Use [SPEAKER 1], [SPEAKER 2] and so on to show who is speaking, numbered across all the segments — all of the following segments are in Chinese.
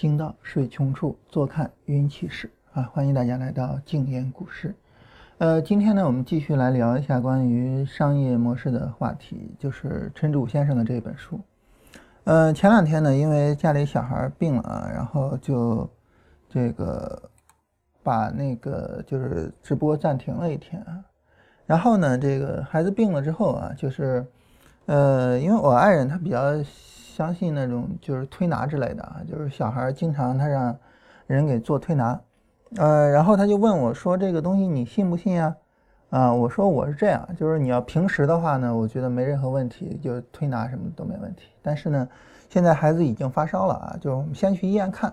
[SPEAKER 1] 行到水穷处，坐看云起时啊！欢迎大家来到静言股市。呃，今天呢，我们继续来聊一下关于商业模式的话题，就是陈主先生的这本书。呃，前两天呢，因为家里小孩病了啊，然后就这个把那个就是直播暂停了一天啊。然后呢，这个孩子病了之后啊，就是呃，因为我爱人他比较。相信那种就是推拿之类的啊，就是小孩经常他让人给做推拿，呃，然后他就问我说：“这个东西你信不信呀？”啊，我说我是这样，就是你要平时的话呢，我觉得没任何问题，就推拿什么都没问题。但是呢，现在孩子已经发烧了啊，就我们先去医院看，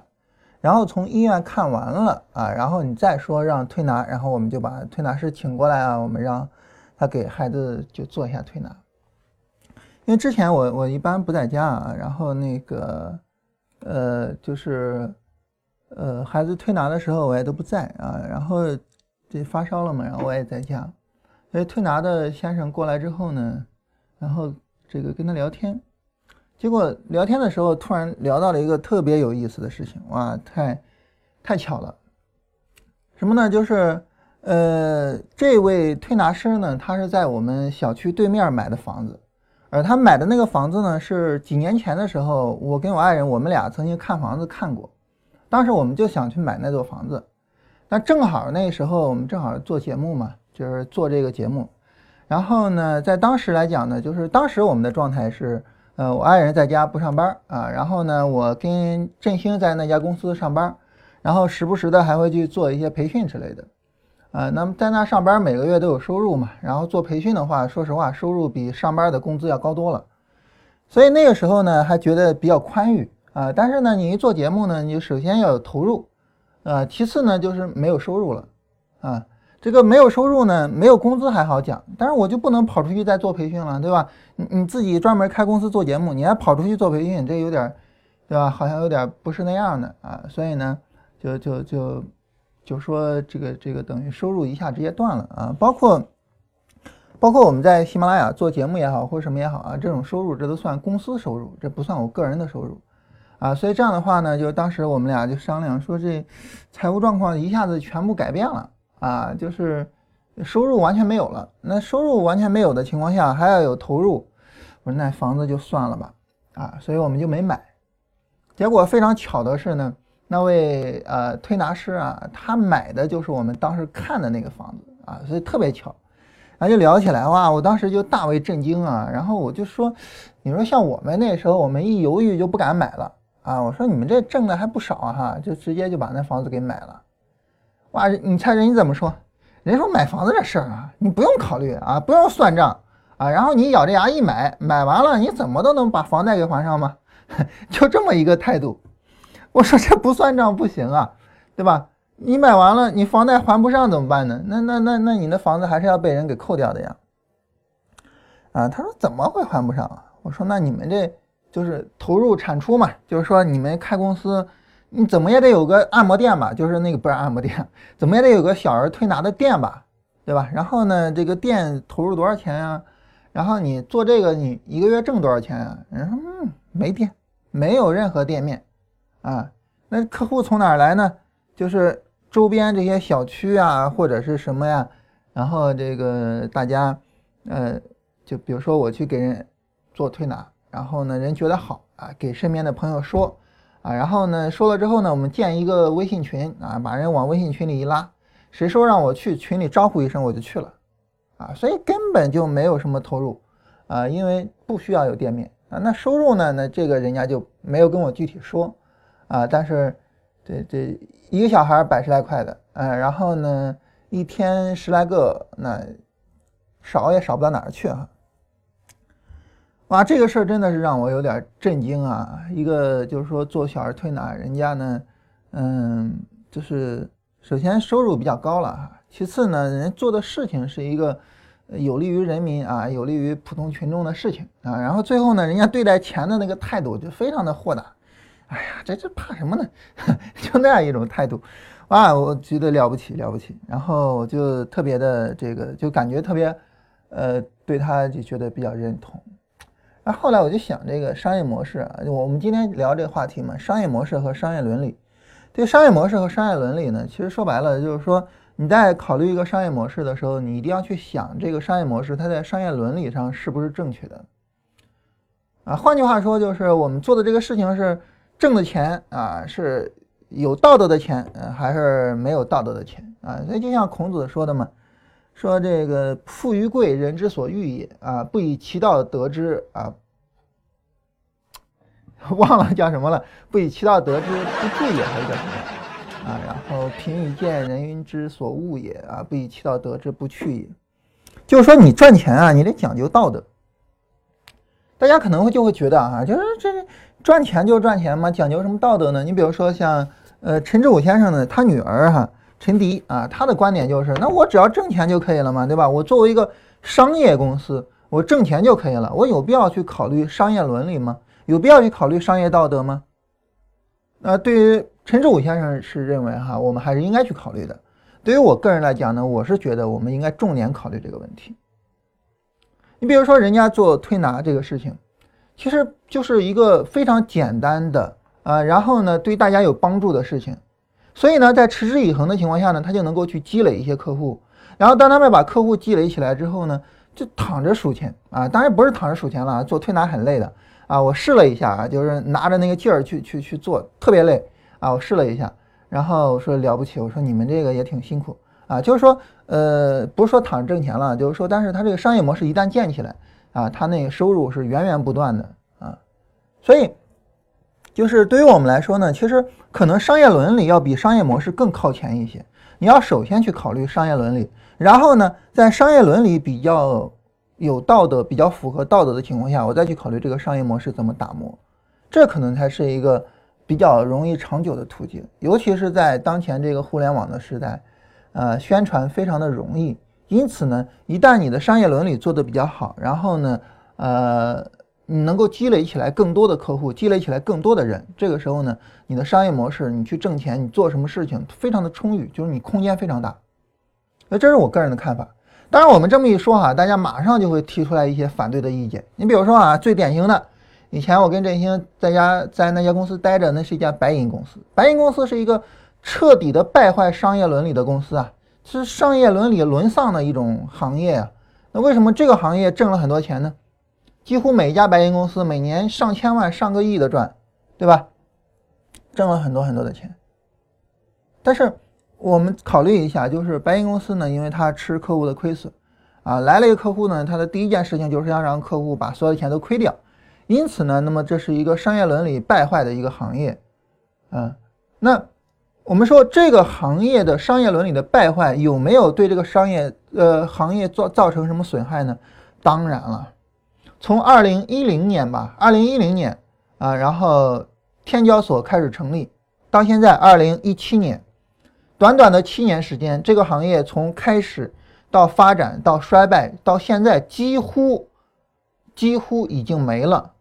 [SPEAKER 1] 然后从医院看完了啊，然后你再说让推拿，然后我们就把推拿师请过来啊，我们让他给孩子就做一下推拿。因为之前我我一般不在家啊，然后那个，呃，就是，呃，孩子推拿的时候我也都不在啊，然后这发烧了嘛，然后我也在家，所以推拿的先生过来之后呢，然后这个跟他聊天，结果聊天的时候突然聊到了一个特别有意思的事情，哇，太太巧了，什么呢？就是，呃，这位推拿师呢，他是在我们小区对面买的房子。而他买的那个房子呢，是几年前的时候，我跟我爱人，我们俩曾经看房子看过，当时我们就想去买那座房子，但正好那时候我们正好做节目嘛，就是做这个节目，然后呢，在当时来讲呢，就是当时我们的状态是，呃，我爱人在家不上班啊，然后呢，我跟振兴在那家公司上班，然后时不时的还会去做一些培训之类的。啊，那么在那上班每个月都有收入嘛，然后做培训的话，说实话，收入比上班的工资要高多了，所以那个时候呢，还觉得比较宽裕啊。但是呢，你一做节目呢，你首先要有投入，啊，其次呢就是没有收入了，啊，这个没有收入呢，没有工资还好讲，但是我就不能跑出去再做培训了，对吧？你你自己专门开公司做节目，你还跑出去做培训，这有点，对吧？好像有点不是那样的啊，所以呢，就就就。就说这个这个等于收入一下直接断了啊，包括包括我们在喜马拉雅做节目也好，或者什么也好啊，这种收入这都算公司收入，这不算我个人的收入啊。所以这样的话呢，就当时我们俩就商量说，这财务状况一下子全部改变了啊，就是收入完全没有了。那收入完全没有的情况下，还要有投入，我说那房子就算了吧啊，所以我们就没买。结果非常巧的是呢。那位呃推拿师啊，他买的就是我们当时看的那个房子啊，所以特别巧，然后就聊起来哇，我当时就大为震惊啊，然后我就说，你说像我们那时候，我们一犹豫就不敢买了啊，我说你们这挣的还不少哈，就直接就把那房子给买了，哇，你猜人家怎么说？人家说买房子这事儿啊，你不用考虑啊，不用算账啊，然后你咬着牙一买，买完了你怎么都能把房贷给还上吗？就这么一个态度。我说这不算账不行啊，对吧？你买完了，你房贷还不上怎么办呢？那那那那你的房子还是要被人给扣掉的呀。啊，他说怎么会还不上啊？我说那你们这就是投入产出嘛，就是说你们开公司，你怎么也得有个按摩店吧？就是那个不是按摩店，怎么也得有个小儿推拿的店吧？对吧？然后呢，这个店投入多少钱呀？然后你做这个，你一个月挣多少钱呀？人说嗯，没店，没有任何店面。啊，那客户从哪儿来呢？就是周边这些小区啊，或者是什么呀？然后这个大家，呃，就比如说我去给人做推拿，然后呢，人觉得好啊，给身边的朋友说啊，然后呢，说了之后呢，我们建一个微信群啊，把人往微信群里一拉，谁说让我去群里招呼一声我就去了，啊，所以根本就没有什么投入啊，因为不需要有店面啊，那收入呢？那这个人家就没有跟我具体说。啊，但是这这一个小孩百十来块的，嗯，然后呢，一天十来个，那少也少不到哪儿去啊。哇，这个事儿真的是让我有点震惊啊！一个就是说做小儿推拿，人家呢，嗯，就是首先收入比较高了，其次呢，人做的事情是一个有利于人民啊，有利于普通群众的事情啊，然后最后呢，人家对待钱的那个态度就非常的豁达。哎呀，这这怕什么呢？就那样一种态度，哇，我觉得了不起了不起。然后我就特别的这个，就感觉特别，呃，对他就觉得比较认同。啊，后来我就想这个商业模式啊，我们今天聊这个话题嘛，商业模式和商业伦理。对商业模式和商业伦理呢，其实说白了就是说，你在考虑一个商业模式的时候，你一定要去想这个商业模式它在商业伦理上是不是正确的。啊，换句话说，就是我们做的这个事情是挣的钱啊，是有道德的钱，还是没有道德的钱啊？所以就像孔子说的嘛，说这个富于贵，人之所欲也啊，不以其道得之啊。忘了叫什么了？不以其道得之不贵也，还是叫什么啊？然后贫与贱，人云之所恶也啊！不以其道得之不去也。就是说，你赚钱啊，你得讲究道德。大家可能会就会觉得啊，就是这赚钱就赚钱嘛，讲究什么道德呢？你比如说像呃陈志武先生呢，他女儿哈陈迪啊，他的观点就是，那我只要挣钱就可以了嘛，对吧？我作为一个商业公司，我挣钱就可以了，我有必要去考虑商业伦理吗？有必要去考虑商业道德吗？那对于陈志武先生是认为哈，我们还是应该去考虑的。对于我个人来讲呢，我是觉得我们应该重点考虑这个问题。你比如说，人家做推拿这个事情，其实就是一个非常简单的啊，然后呢，对大家有帮助的事情。所以呢，在持之以恒的情况下呢，他就能够去积累一些客户。然后当他们把客户积累起来之后呢，就躺着数钱啊，当然不是躺着数钱了，做推拿很累的。啊，我试了一下啊，就是拿着那个劲儿去去去做，特别累啊。我试了一下，然后我说了不起，我说你们这个也挺辛苦啊。就是说，呃，不是说躺着挣钱了，就是说，但是他这个商业模式一旦建起来啊，他那个收入是源源不断的啊。所以，就是对于我们来说呢，其实可能商业伦理要比商业模式更靠前一些。你要首先去考虑商业伦理，然后呢，在商业伦理比较。有道德比较符合道德的情况下，我再去考虑这个商业模式怎么打磨，这可能才是一个比较容易长久的途径。尤其是在当前这个互联网的时代，呃，宣传非常的容易。因此呢，一旦你的商业伦理做得比较好，然后呢，呃，你能够积累起来更多的客户，积累起来更多的人，这个时候呢，你的商业模式，你去挣钱，你做什么事情非常的充裕，就是你空间非常大。那这是我个人的看法。当然，我们这么一说哈，大家马上就会提出来一些反对的意见。你比如说啊，最典型的，以前我跟振兴在家在那家公司待着，那是一家白银公司。白银公司是一个彻底的败坏商业伦理的公司啊，是商业伦理沦丧的一种行业啊。那为什么这个行业挣了很多钱呢？几乎每一家白银公司每年上千万、上个亿的赚，对吧？挣了很多很多的钱，但是。我们考虑一下，就是白银公司呢，因为它吃客户的亏损，啊，来了一个客户呢，他的第一件事情就是要让客户把所有的钱都亏掉，因此呢，那么这是一个商业伦理败坏的一个行业，啊，那我们说这个行业的商业伦理的败坏有没有对这个商业呃行业造造成什么损害呢？当然了，从二零一零年吧，二零一零年啊，然后天交所开始成立，到现在二零一七年。短短的七年时间，这个行业从开始到发展到衰败，到现在几乎几乎已经没了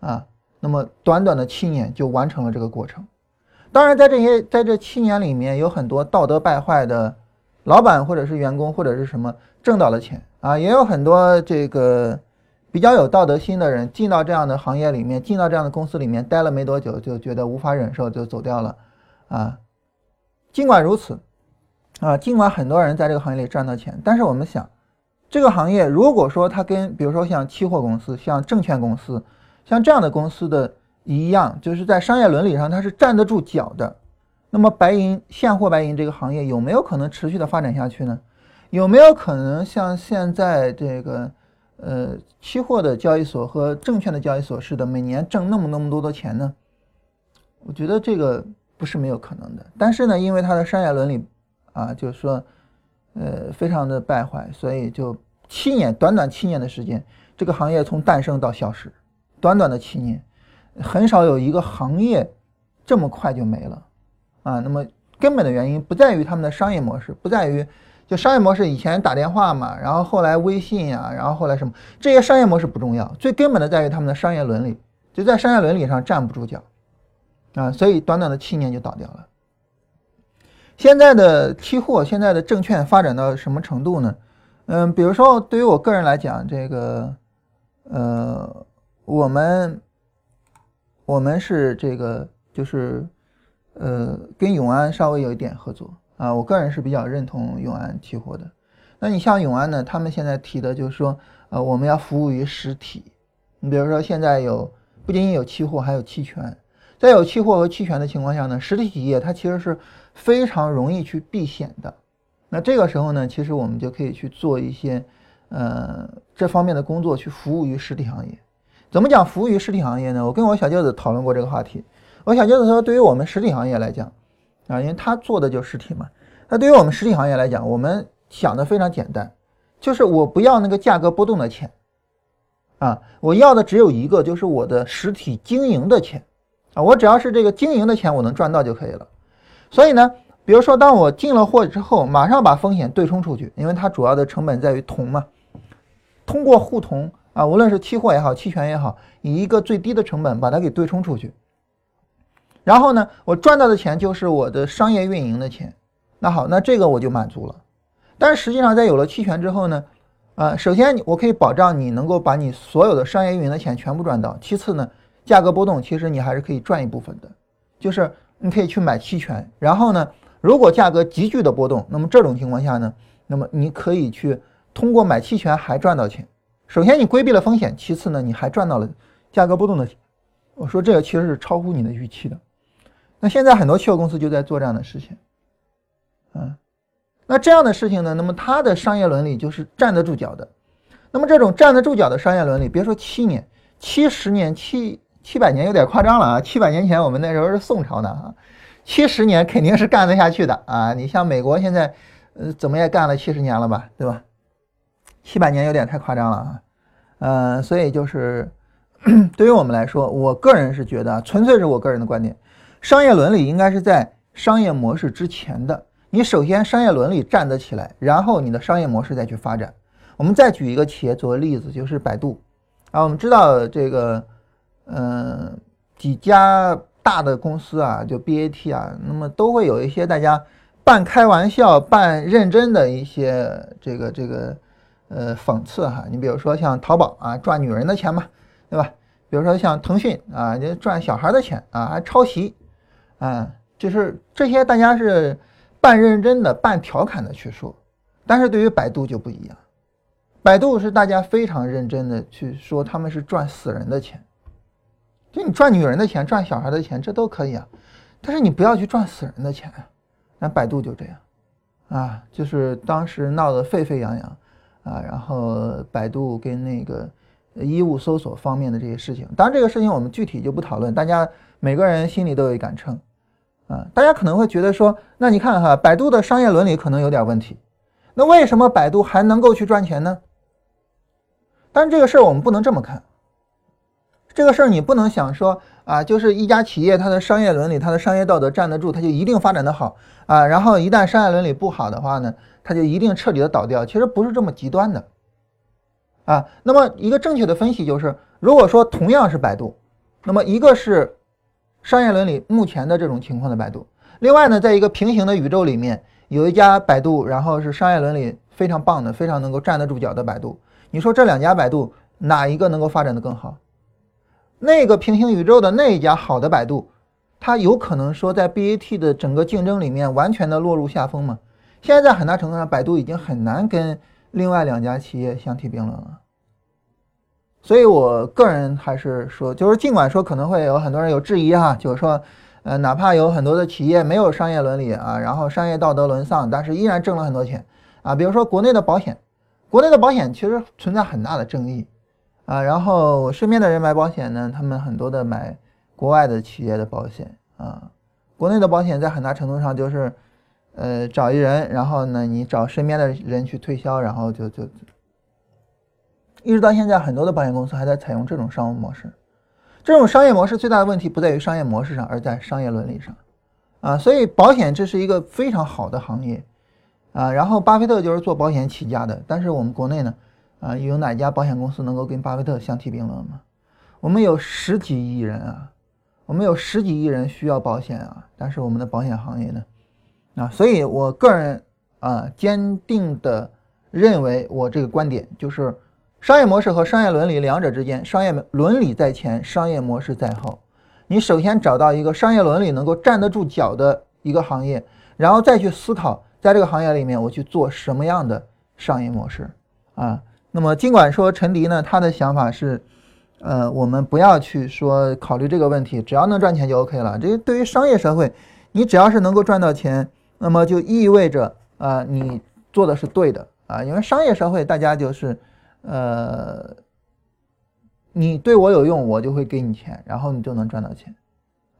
[SPEAKER 1] 啊。那么短短的七年就完成了这个过程。当然，在这些在这七年里面，有很多道德败坏的老板或者是员工或者是什么挣到了钱啊，也有很多这个比较有道德心的人进到这样的行业里面，进到这样的公司里面待了没多久，就觉得无法忍受，就走掉了啊。尽管如此，啊，尽管很多人在这个行业里赚到钱，但是我们想，这个行业如果说它跟比如说像期货公司、像证券公司、像这样的公司的一样，就是在商业伦理上它是站得住脚的，那么白银现货白银这个行业有没有可能持续的发展下去呢？有没有可能像现在这个呃期货的交易所和证券的交易所似的，每年挣那么那么多的钱呢？我觉得这个。不是没有可能的，但是呢，因为它的商业伦理，啊，就是说，呃，非常的败坏，所以就七年，短短七年的时间，这个行业从诞生到消失，短短的七年，很少有一个行业这么快就没了，啊，那么根本的原因不在于他们的商业模式，不在于就商业模式以前打电话嘛，然后后来微信呀，然后后来什么这些商业模式不重要，最根本的在于他们的商业伦理，就在商业伦理上站不住脚。啊，所以短短的七年就倒掉了。现在的期货，现在的证券发展到什么程度呢？嗯，比如说对于我个人来讲，这个，呃，我们我们是这个就是呃跟永安稍微有一点合作啊，我个人是比较认同永安期货的。那你像永安呢，他们现在提的就是说，呃，我们要服务于实体。你比如说现在有不仅仅有期货，还有期权。在有期货和期权的情况下呢，实体企业它其实是非常容易去避险的。那这个时候呢，其实我们就可以去做一些，呃，这方面的工作，去服务于实体行业。怎么讲服务于实体行业呢？我跟我小舅子讨论过这个话题。我小舅子说，对于我们实体行业来讲，啊，因为他做的就是实体嘛。那对于我们实体行业来讲，我们想的非常简单，就是我不要那个价格波动的钱，啊，我要的只有一个，就是我的实体经营的钱。啊，我只要是这个经营的钱我能赚到就可以了。所以呢，比如说当我进了货之后，马上把风险对冲出去，因为它主要的成本在于铜嘛。通过互铜啊，无论是期货也好，期权也好，以一个最低的成本把它给对冲出去。然后呢，我赚到的钱就是我的商业运营的钱。那好，那这个我就满足了。但是实际上，在有了期权之后呢，啊，首先我可以保障你能够把你所有的商业运营的钱全部赚到。其次呢，价格波动，其实你还是可以赚一部分的，就是你可以去买期权，然后呢，如果价格急剧的波动，那么这种情况下呢，那么你可以去通过买期权还赚到钱。首先你规避了风险，其次呢，你还赚到了价格波动的钱。我说这个其实是超乎你的预期的。那现在很多期货公司就在做这样的事情，嗯，那这样的事情呢，那么它的商业伦理就是站得住脚的。那么这种站得住脚的商业伦理，别说七年、七十年、七。七百年有点夸张了啊！七百年前我们那时候是宋朝呢啊，七十年肯定是干得下去的啊！你像美国现在，呃，怎么也干了七十年了吧，对吧？七百年有点太夸张了啊，嗯，所以就是 对于我们来说，我个人是觉得，纯粹是我个人的观点，商业伦理应该是在商业模式之前的。你首先商业伦理站得起来，然后你的商业模式再去发展。我们再举一个企业作为例子，就是百度啊，我们知道这个。嗯，几家大的公司啊，就 BAT 啊，那么都会有一些大家半开玩笑、半认真的一些这个这个呃讽刺哈。你比如说像淘宝啊，赚女人的钱嘛，对吧？比如说像腾讯啊，就赚小孩的钱啊，还抄袭啊，就是这些大家是半认真的、半调侃的去说。但是对于百度就不一样，百度是大家非常认真的去说，他们是赚死人的钱。就你赚女人的钱，赚小孩的钱，这都可以啊，但是你不要去赚死人的钱啊。那百度就这样，啊，就是当时闹得沸沸扬扬，啊，然后百度跟那个衣物搜索方面的这些事情，当然这个事情我们具体就不讨论，大家每个人心里都有一杆秤，啊，大家可能会觉得说，那你看哈，百度的商业伦理可能有点问题，那为什么百度还能够去赚钱呢？但是这个事儿我们不能这么看。这个事儿你不能想说啊，就是一家企业它的商业伦理、它的商业道德站得住，它就一定发展的好啊。然后一旦商业伦理不好的话呢，它就一定彻底的倒掉。其实不是这么极端的啊。那么一个正确的分析就是，如果说同样是百度，那么一个是商业伦理目前的这种情况的百度，另外呢，在一个平行的宇宙里面有一家百度，然后是商业伦理非常棒的、非常能够站得住脚的百度。你说这两家百度哪一个能够发展的更好？那个平行宇宙的那一家好的百度，它有可能说在 BAT 的整个竞争里面完全的落入下风吗？现在在很大程度上，百度已经很难跟另外两家企业相提并论了。所以我个人还是说，就是尽管说可能会有很多人有质疑哈，就是说，呃，哪怕有很多的企业没有商业伦理啊，然后商业道德沦丧，但是依然挣了很多钱啊。比如说国内的保险，国内的保险其实存在很大的争议。啊，然后我身边的人买保险呢，他们很多的买国外的企业的保险啊，国内的保险在很大程度上就是，呃，找一人，然后呢，你找身边的人去推销，然后就就，一直到现在，很多的保险公司还在采用这种商务模式。这种商业模式最大的问题不在于商业模式上，而在商业伦理上，啊，所以保险这是一个非常好的行业，啊，然后巴菲特就是做保险起家的，但是我们国内呢？啊，有哪家保险公司能够跟巴菲特相提并论吗？我们有十几亿人啊，我们有十几亿人需要保险啊，但是我们的保险行业呢？啊，所以我个人啊，坚定的认为，我这个观点就是，商业模式和商业伦理两者之间，商业伦理在前，商业模式在后。你首先找到一个商业伦理能够站得住脚的一个行业，然后再去思考，在这个行业里面我去做什么样的商业模式啊。那么尽管说陈迪呢，他的想法是，呃，我们不要去说考虑这个问题，只要能赚钱就 OK 了。这对于商业社会，你只要是能够赚到钱，那么就意味着啊，你做的是对的啊。因为商业社会大家就是，呃。你对我有用，我就会给你钱，然后你就能赚到钱，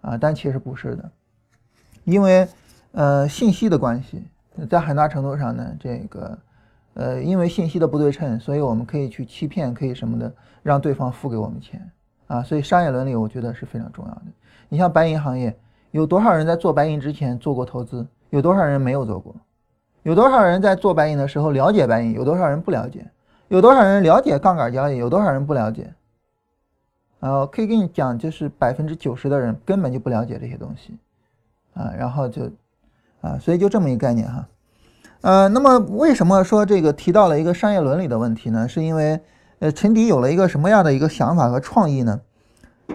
[SPEAKER 1] 啊，但其实不是的，因为呃信息的关系，在很大程度上呢，这个呃因为信息的不对称，所以我们可以去欺骗，可以什么的，让对方付给我们钱，啊，所以商业伦理我觉得是非常重要的。你像白银行业，有多少人在做白银之前做过投资？有多少人没有做过？有多少人在做白银的时候了解白银？有多少人不了解？有多少人了解杠杆交易？有多少人不了解？呃，可以跟你讲，就是百分之九十的人根本就不了解这些东西，啊，然后就，啊，所以就这么一个概念哈，呃，那么为什么说这个提到了一个商业伦理的问题呢？是因为，呃，陈迪有了一个什么样的一个想法和创意呢？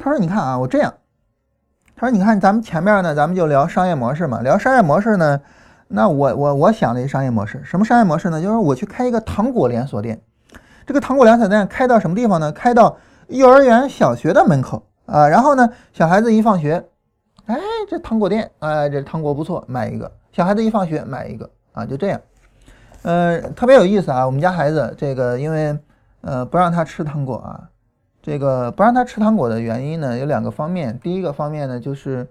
[SPEAKER 1] 他说：“你看啊，我这样，他说你看咱们前面呢，咱们就聊商业模式嘛，聊商业模式呢，那我我我想了一商业模式，什么商业模式呢？就是我去开一个糖果连锁店，这个糖果连锁店开到什么地方呢？开到。”幼儿园、小学的门口啊，然后呢，小孩子一放学，哎，这糖果店，哎，这糖果不错，买一个。小孩子一放学买一个啊，就这样，呃，特别有意思啊。我们家孩子这个，因为呃不让他吃糖果啊，这个不让他吃糖果的原因呢有两个方面。第一个方面呢就是，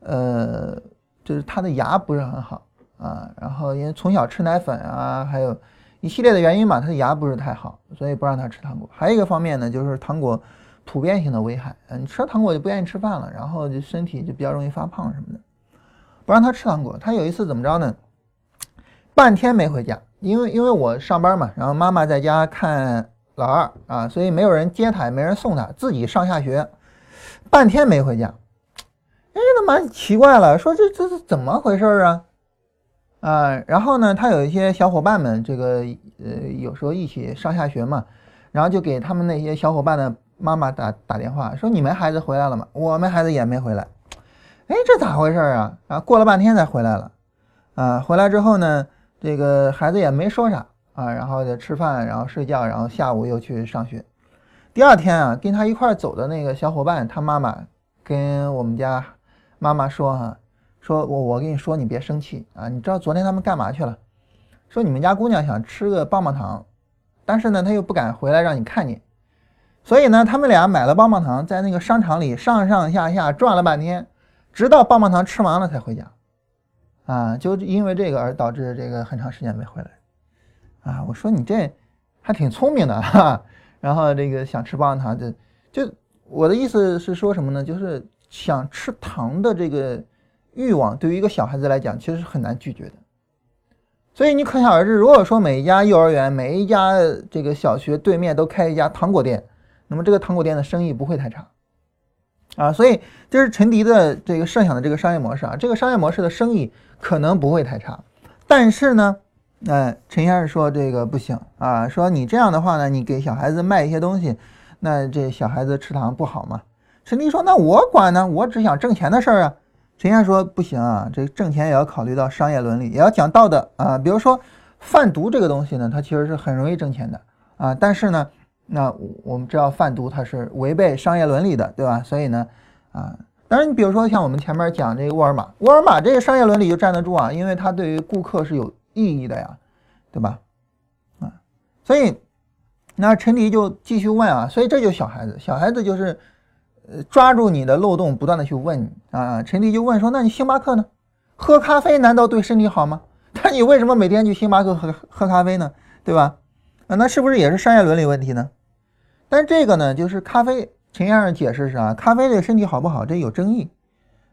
[SPEAKER 1] 呃，就是他的牙不是很好啊，然后因为从小吃奶粉啊，还有。一系列的原因嘛，他的牙不是太好，所以不让他吃糖果。还有一个方面呢，就是糖果普遍性的危害。嗯，你吃了糖果就不愿意吃饭了，然后就身体就比较容易发胖什么的。不让他吃糖果。他有一次怎么着呢？半天没回家，因为因为我上班嘛，然后妈妈在家看老二啊，所以没有人接他，也没人送他，自己上下学，半天没回家。哎，那蛮奇怪了，说这这是怎么回事啊？啊，然后呢，他有一些小伙伴们，这个呃，有时候一起上下学嘛，然后就给他们那些小伙伴的妈妈打打电话，说你们孩子回来了吗？我们孩子也没回来。哎，这咋回事啊？啊，过了半天才回来了。啊，回来之后呢，这个孩子也没说啥啊，然后就吃饭，然后睡觉，然后下午又去上学。第二天啊，跟他一块走的那个小伙伴，他妈妈跟我们家妈妈说哈。说我我跟你说，你别生气啊！你知道昨天他们干嘛去了？说你们家姑娘想吃个棒棒糖，但是呢，她又不敢回来让你看见，所以呢，他们俩买了棒棒糖，在那个商场里上上下下转了半天，直到棒棒糖吃完了才回家。啊，就因为这个而导致这个很长时间没回来。啊，我说你这还挺聪明的哈。然后这个想吃棒棒糖，就就我的意思是说什么呢？就是想吃糖的这个。欲望对于一个小孩子来讲，其实是很难拒绝的。所以你可想而知，如果说每一家幼儿园、每一家这个小学对面都开一家糖果店，那么这个糖果店的生意不会太差啊。所以这是陈迪的这个设想的这个商业模式啊。这个商业模式的生意可能不会太差，但是呢，呃，陈先生说这个不行啊，说你这样的话呢，你给小孩子卖一些东西，那这小孩子吃糖不好吗？陈迪说，那我管呢，我只想挣钱的事儿啊。陈先生说不行啊，这挣钱也要考虑到商业伦理，也要讲道德啊。比如说贩毒这个东西呢，它其实是很容易挣钱的啊。但是呢，那我们知道贩毒它是违背商业伦理的，对吧？所以呢，啊，当然你比如说像我们前面讲这个沃尔玛，沃尔玛这个商业伦理就站得住啊，因为它对于顾客是有意义的呀，对吧？啊，所以那陈迪就继续问啊，所以这就是小孩子，小孩子就是。呃，抓住你的漏洞，不断的去问啊。陈迪就问说：“那你星巴克呢？喝咖啡难道对身体好吗？那你为什么每天去星巴克喝喝咖啡呢？对吧？啊，那是不是也是商业伦理问题呢？但这个呢，就是咖啡。陈先生解释是啊，咖啡对身体好不好，这有争议。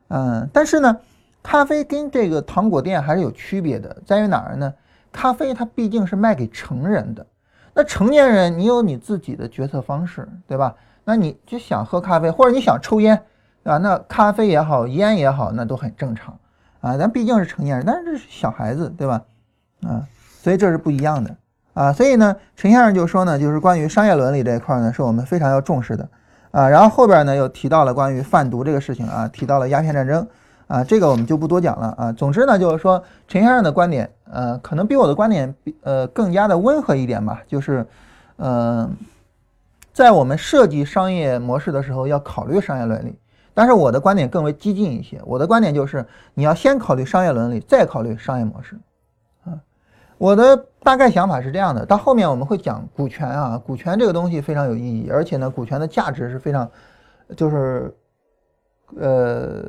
[SPEAKER 1] 嗯，但是呢，咖啡跟这个糖果店还是有区别的，在于哪儿呢？咖啡它毕竟是卖给成人的，那成年人你有你自己的决策方式，对吧？”那你就想喝咖啡，或者你想抽烟，对吧？那咖啡也好，烟也好，那都很正常啊。咱毕竟是成年人，但是这是小孩子，对吧？啊，所以这是不一样的啊，所以呢，陈先生就说呢，就是关于商业伦理这一块呢，是我们非常要重视的啊。然后后边呢又提到了关于贩毒这个事情啊，提到了鸦片战争啊，这个我们就不多讲了啊。总之呢，就是说陈先生的观点，呃，可能比我的观点比呃更加的温和一点吧，就是呃，在我们设计商业模式的时候要考虑商业伦理。但是我的观点更为激进一些，我的观点就是你要先考虑商业伦理，再考虑商业模式，我的大概想法是这样的。到后面我们会讲股权啊，股权这个东西非常有意义，而且呢，股权的价值是非常，就是，呃，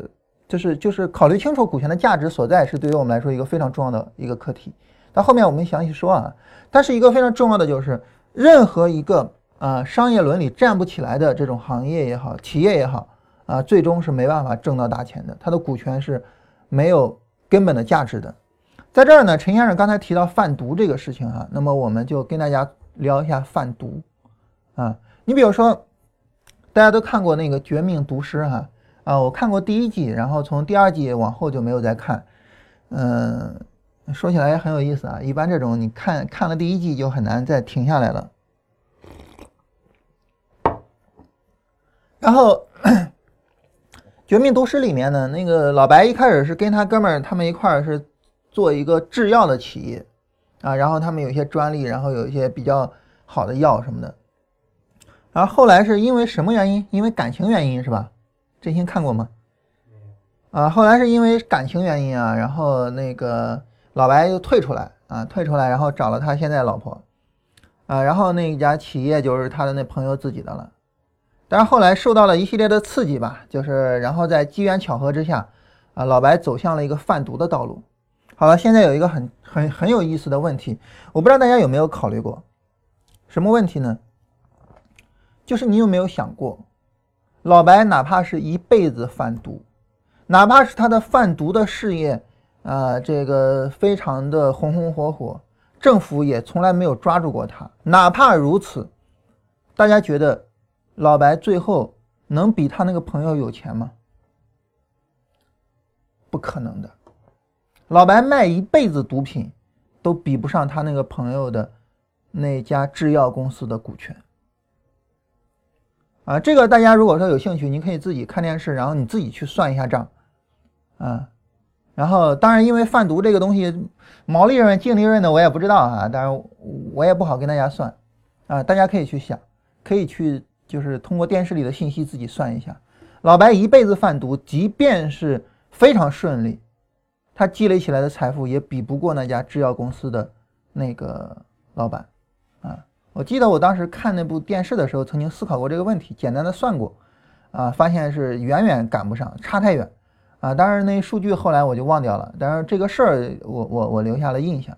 [SPEAKER 1] 就是就是考虑清楚股权的价值所在，是对于我们来说一个非常重要的一个课题。到后面我们详细说啊，但是一个非常重要的就是，任何一个啊商业伦理站不起来的这种行业也好，企业也好。啊，最终是没办法挣到大钱的，它的股权是没有根本的价值的。在这儿呢，陈先生刚才提到贩毒这个事情哈，那么我们就跟大家聊一下贩毒啊。你比如说，大家都看过那个《绝命毒师》哈啊，我看过第一季，然后从第二季往后就没有再看。嗯，说起来也很有意思啊。一般这种你看看了第一季就很难再停下来了。然后。绝命毒师里面呢，那个老白一开始是跟他哥们儿他们一块儿是做一个制药的企业啊，然后他们有一些专利，然后有一些比较好的药什么的。然后后来是因为什么原因？因为感情原因是吧？真心看过吗？啊，后来是因为感情原因啊，然后那个老白又退出来啊，退出来，然后找了他现在老婆啊，然后那家企业就是他的那朋友自己的了。但是后来受到了一系列的刺激吧，就是然后在机缘巧合之下，啊，老白走向了一个贩毒的道路。好了，现在有一个很很很有意思的问题，我不知道大家有没有考虑过，什么问题呢？就是你有没有想过，老白哪怕是一辈子贩毒，哪怕是他的贩毒的事业啊，这个非常的红红火火，政府也从来没有抓住过他，哪怕如此，大家觉得？老白最后能比他那个朋友有钱吗？不可能的。老白卖一辈子毒品，都比不上他那个朋友的那家制药公司的股权。啊，这个大家如果说有兴趣，你可以自己看电视，然后你自己去算一下账。啊，然后当然因为贩毒这个东西，毛利润、净利润的我也不知道啊，当然我也不好跟大家算。啊，大家可以去想，可以去。就是通过电视里的信息自己算一下，老白一辈子贩毒，即便是非常顺利，他积累起来的财富也比不过那家制药公司的那个老板啊。我记得我当时看那部电视的时候，曾经思考过这个问题，简单的算过，啊，发现是远远赶不上，差太远啊。当然那数据后来我就忘掉了，但是这个事儿我我我留下了印象。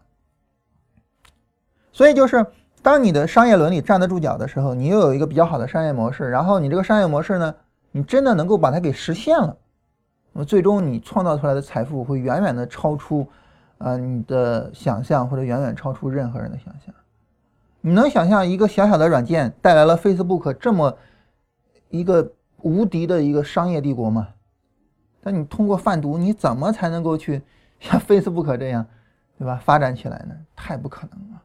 [SPEAKER 1] 所以就是。当你的商业伦理站得住脚的时候，你又有一个比较好的商业模式，然后你这个商业模式呢，你真的能够把它给实现了，那么最终你创造出来的财富会远远的超出，呃，你的想象或者远远超出任何人的想象。你能想象一个小小的软件带来了 Facebook 这么一个无敌的一个商业帝国吗？但你通过贩毒，你怎么才能够去像 Facebook 这样，对吧？发展起来呢？太不可能了。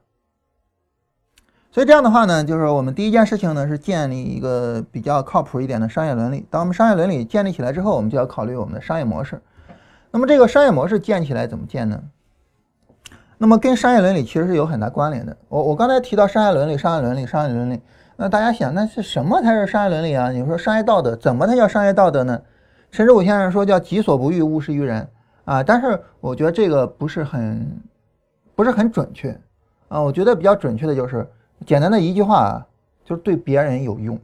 [SPEAKER 1] 所以这样的话呢，就是我们第一件事情呢是建立一个比较靠谱一点的商业伦理。当我们商业伦理建立起来之后，我们就要考虑我们的商业模式。那么这个商业模式建起来怎么建呢？那么跟商业伦理其实是有很大关联的。我我刚才提到商业伦理、商业伦理、商业伦理，那大家想，那是什么才是商业伦理啊？你说商业道德怎么才叫商业道德呢？陈志武先生说叫己所不欲，勿施于人啊，但是我觉得这个不是很不是很准确啊。我觉得比较准确的就是。简单的一句话啊，就是对别人有用。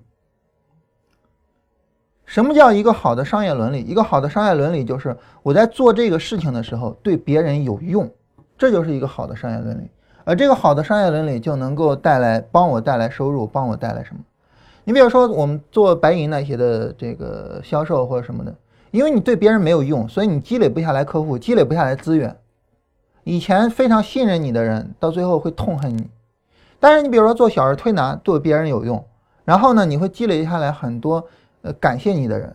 [SPEAKER 1] 什么叫一个好的商业伦理？一个好的商业伦理就是我在做这个事情的时候对别人有用，这就是一个好的商业伦理。而这个好的商业伦理就能够带来帮我带来收入，帮我带来什么？你比如说我们做白银那些的这个销售或者什么的，因为你对别人没有用，所以你积累不下来客户，积累不下来资源。以前非常信任你的人，到最后会痛恨你。但是你比如说做小儿推拿对别人有用，然后呢，你会积累下来很多呃感谢你的人，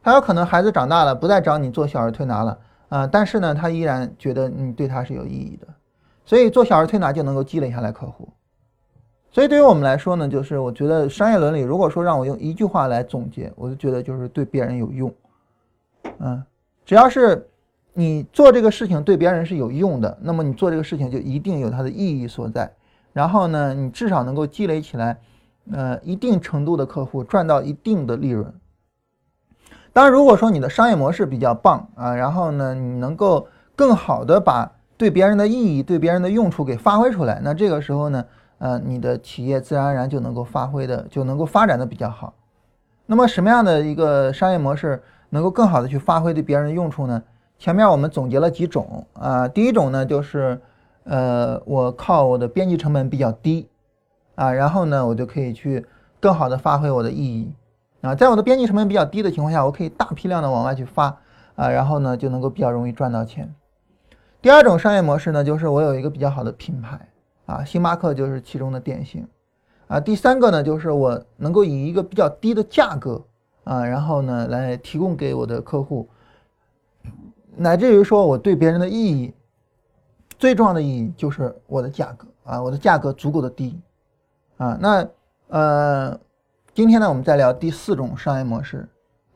[SPEAKER 1] 他有可能孩子长大了不再找你做小儿推拿了啊，但是呢，他依然觉得你对他是有意义的，所以做小儿推拿就能够积累下来客户所以对于我们来说呢，就是我觉得商业伦理，如果说让我用一句话来总结，我就觉得就是对别人有用。嗯，只要是你做这个事情对别人是有用的，那么你做这个事情就一定有它的意义所在。然后呢，你至少能够积累起来，呃，一定程度的客户，赚到一定的利润。当然，如果说你的商业模式比较棒啊，然后呢，你能够更好的把对别人的意义、对别人的用处给发挥出来，那这个时候呢，呃，你的企业自然而然就能够发挥的，就能够发展的比较好。那么，什么样的一个商业模式能够更好的去发挥对别人的用处呢？前面我们总结了几种啊，第一种呢，就是呃，我靠我的边际成本比较低啊，然后呢，我就可以去更好的发挥我的意义。啊，在我的边际成本比较低的情况下，我可以大批量的往外去发啊，然后呢就能够比较容易赚到钱。第二种商业模式呢，就是我有一个比较好的品牌啊，星巴克就是其中的典型啊。第三个呢，就是我能够以一个比较低的价格啊，然后呢来提供给我的客户，乃至于说我对别人的意义最重要的意义就是我的价格啊，我的价格足够的低啊，那呃。今天呢，我们再聊第四种商业模式，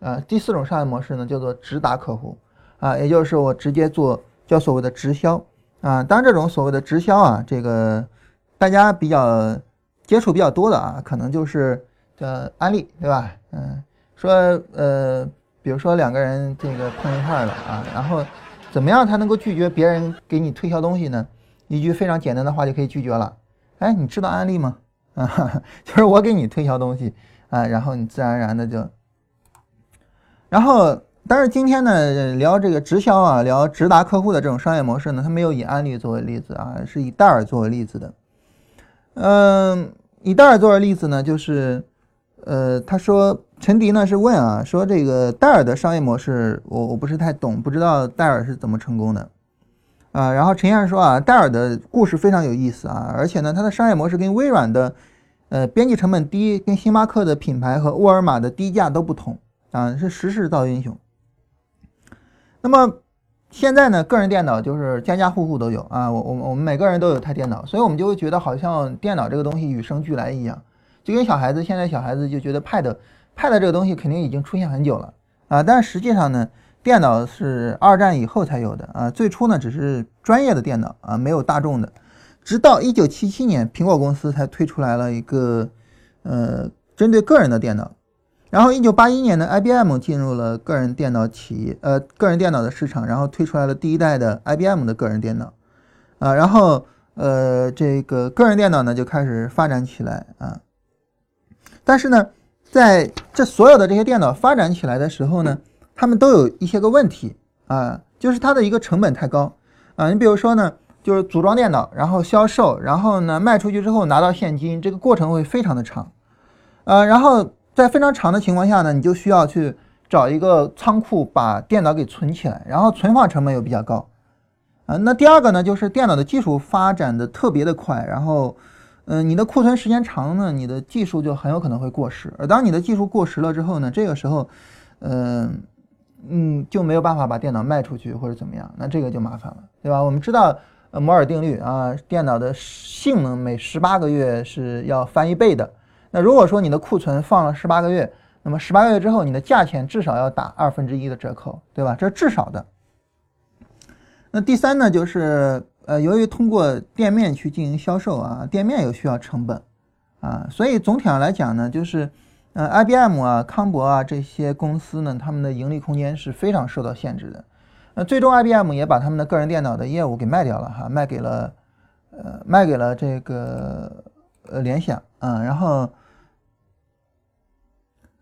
[SPEAKER 1] 啊，第四种商业模式呢叫做直达客户，啊，也就是我直接做叫所谓的直销，啊，当然这种所谓的直销啊，这个大家比较接触比较多的啊，可能就是呃安利，对吧？嗯，说呃，比如说两个人这个碰一块了啊，然后怎么样才能够拒绝别人给你推销东西呢？一句非常简单的话就可以拒绝了，哎，你知道安利吗？啊，就是我给你推销东西啊，然后你自然而然的就，然后，但是今天呢聊这个直销啊，聊直达客户的这种商业模式呢，他没有以安利作为例子啊，是以戴尔作为例子的。嗯，以戴尔作为例子呢，就是，呃，他说陈迪呢是问啊，说这个戴尔的商业模式，我我不是太懂，不知道戴尔是怎么成功的。啊，然后陈先生说啊，戴尔的故事非常有意思啊，而且呢，它的商业模式跟微软的，呃，边际成本低，跟星巴克的品牌和沃尔玛的低价都不同啊，是时势造英雄。那么现在呢，个人电脑就是家家户户都有啊，我我我们每个人都有台电脑，所以我们就会觉得好像电脑这个东西与生俱来一样，就跟小孩子现在小孩子就觉得 Pad Pad 这个东西肯定已经出现很久了啊，但实际上呢。电脑是二战以后才有的啊，最初呢只是专业的电脑啊，没有大众的。直到一九七七年，苹果公司才推出来了一个呃针对个人的电脑。然后一九八一年呢，IBM 进入了个人电脑企业呃个人电脑的市场，然后推出来了第一代的 IBM 的个人电脑啊，然后呃这个个人电脑呢就开始发展起来啊。但是呢，在这所有的这些电脑发展起来的时候呢。他们都有一些个问题啊，就是它的一个成本太高啊。你比如说呢，就是组装电脑，然后销售，然后呢卖出去之后拿到现金，这个过程会非常的长，呃，然后在非常长的情况下呢，你就需要去找一个仓库把电脑给存起来，然后存放成本又比较高啊。那第二个呢，就是电脑的技术发展的特别的快，然后，嗯，你的库存时间长呢，你的技术就很有可能会过时，而当你的技术过时了之后呢，这个时候，嗯。嗯，就没有办法把电脑卖出去或者怎么样，那这个就麻烦了，对吧？我们知道摩尔定律啊，电脑的性能每十八个月是要翻一倍的。那如果说你的库存放了十八个月，那么十八个月之后，你的价钱至少要打二分之一的折扣，对吧？这是至少的。那第三呢，就是呃，由于通过店面去进行销售啊，店面有需要成本啊，所以总体上来讲呢，就是。呃，IBM 啊，康博啊这些公司呢，他们的盈利空间是非常受到限制的。那最终 IBM 也把他们的个人电脑的业务给卖掉了哈，卖给了呃卖给了这个呃联想啊。然后，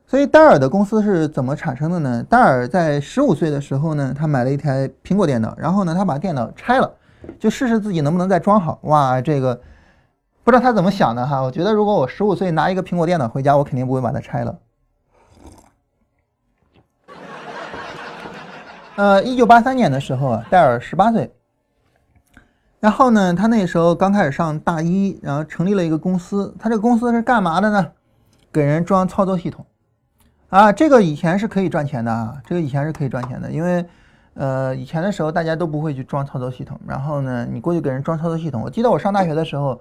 [SPEAKER 1] 所以戴尔的公司是怎么产生的呢？戴尔在十五岁的时候呢，他买了一台苹果电脑，然后呢，他把电脑拆了，就试试自己能不能再装好。哇，这个。不知道他怎么想的哈，我觉得如果我十五岁拿一个苹果电脑回家，我肯定不会把它拆了。呃，一九八三年的时候啊，戴尔十八岁，然后呢，他那时候刚开始上大一，然后成立了一个公司。他这个公司是干嘛的呢？给人装操作系统啊，这个以前是可以赚钱的啊，这个以前是可以赚钱的，因为呃，以前的时候大家都不会去装操作系统，然后呢，你过去给人装操作系统。我记得我上大学的时候。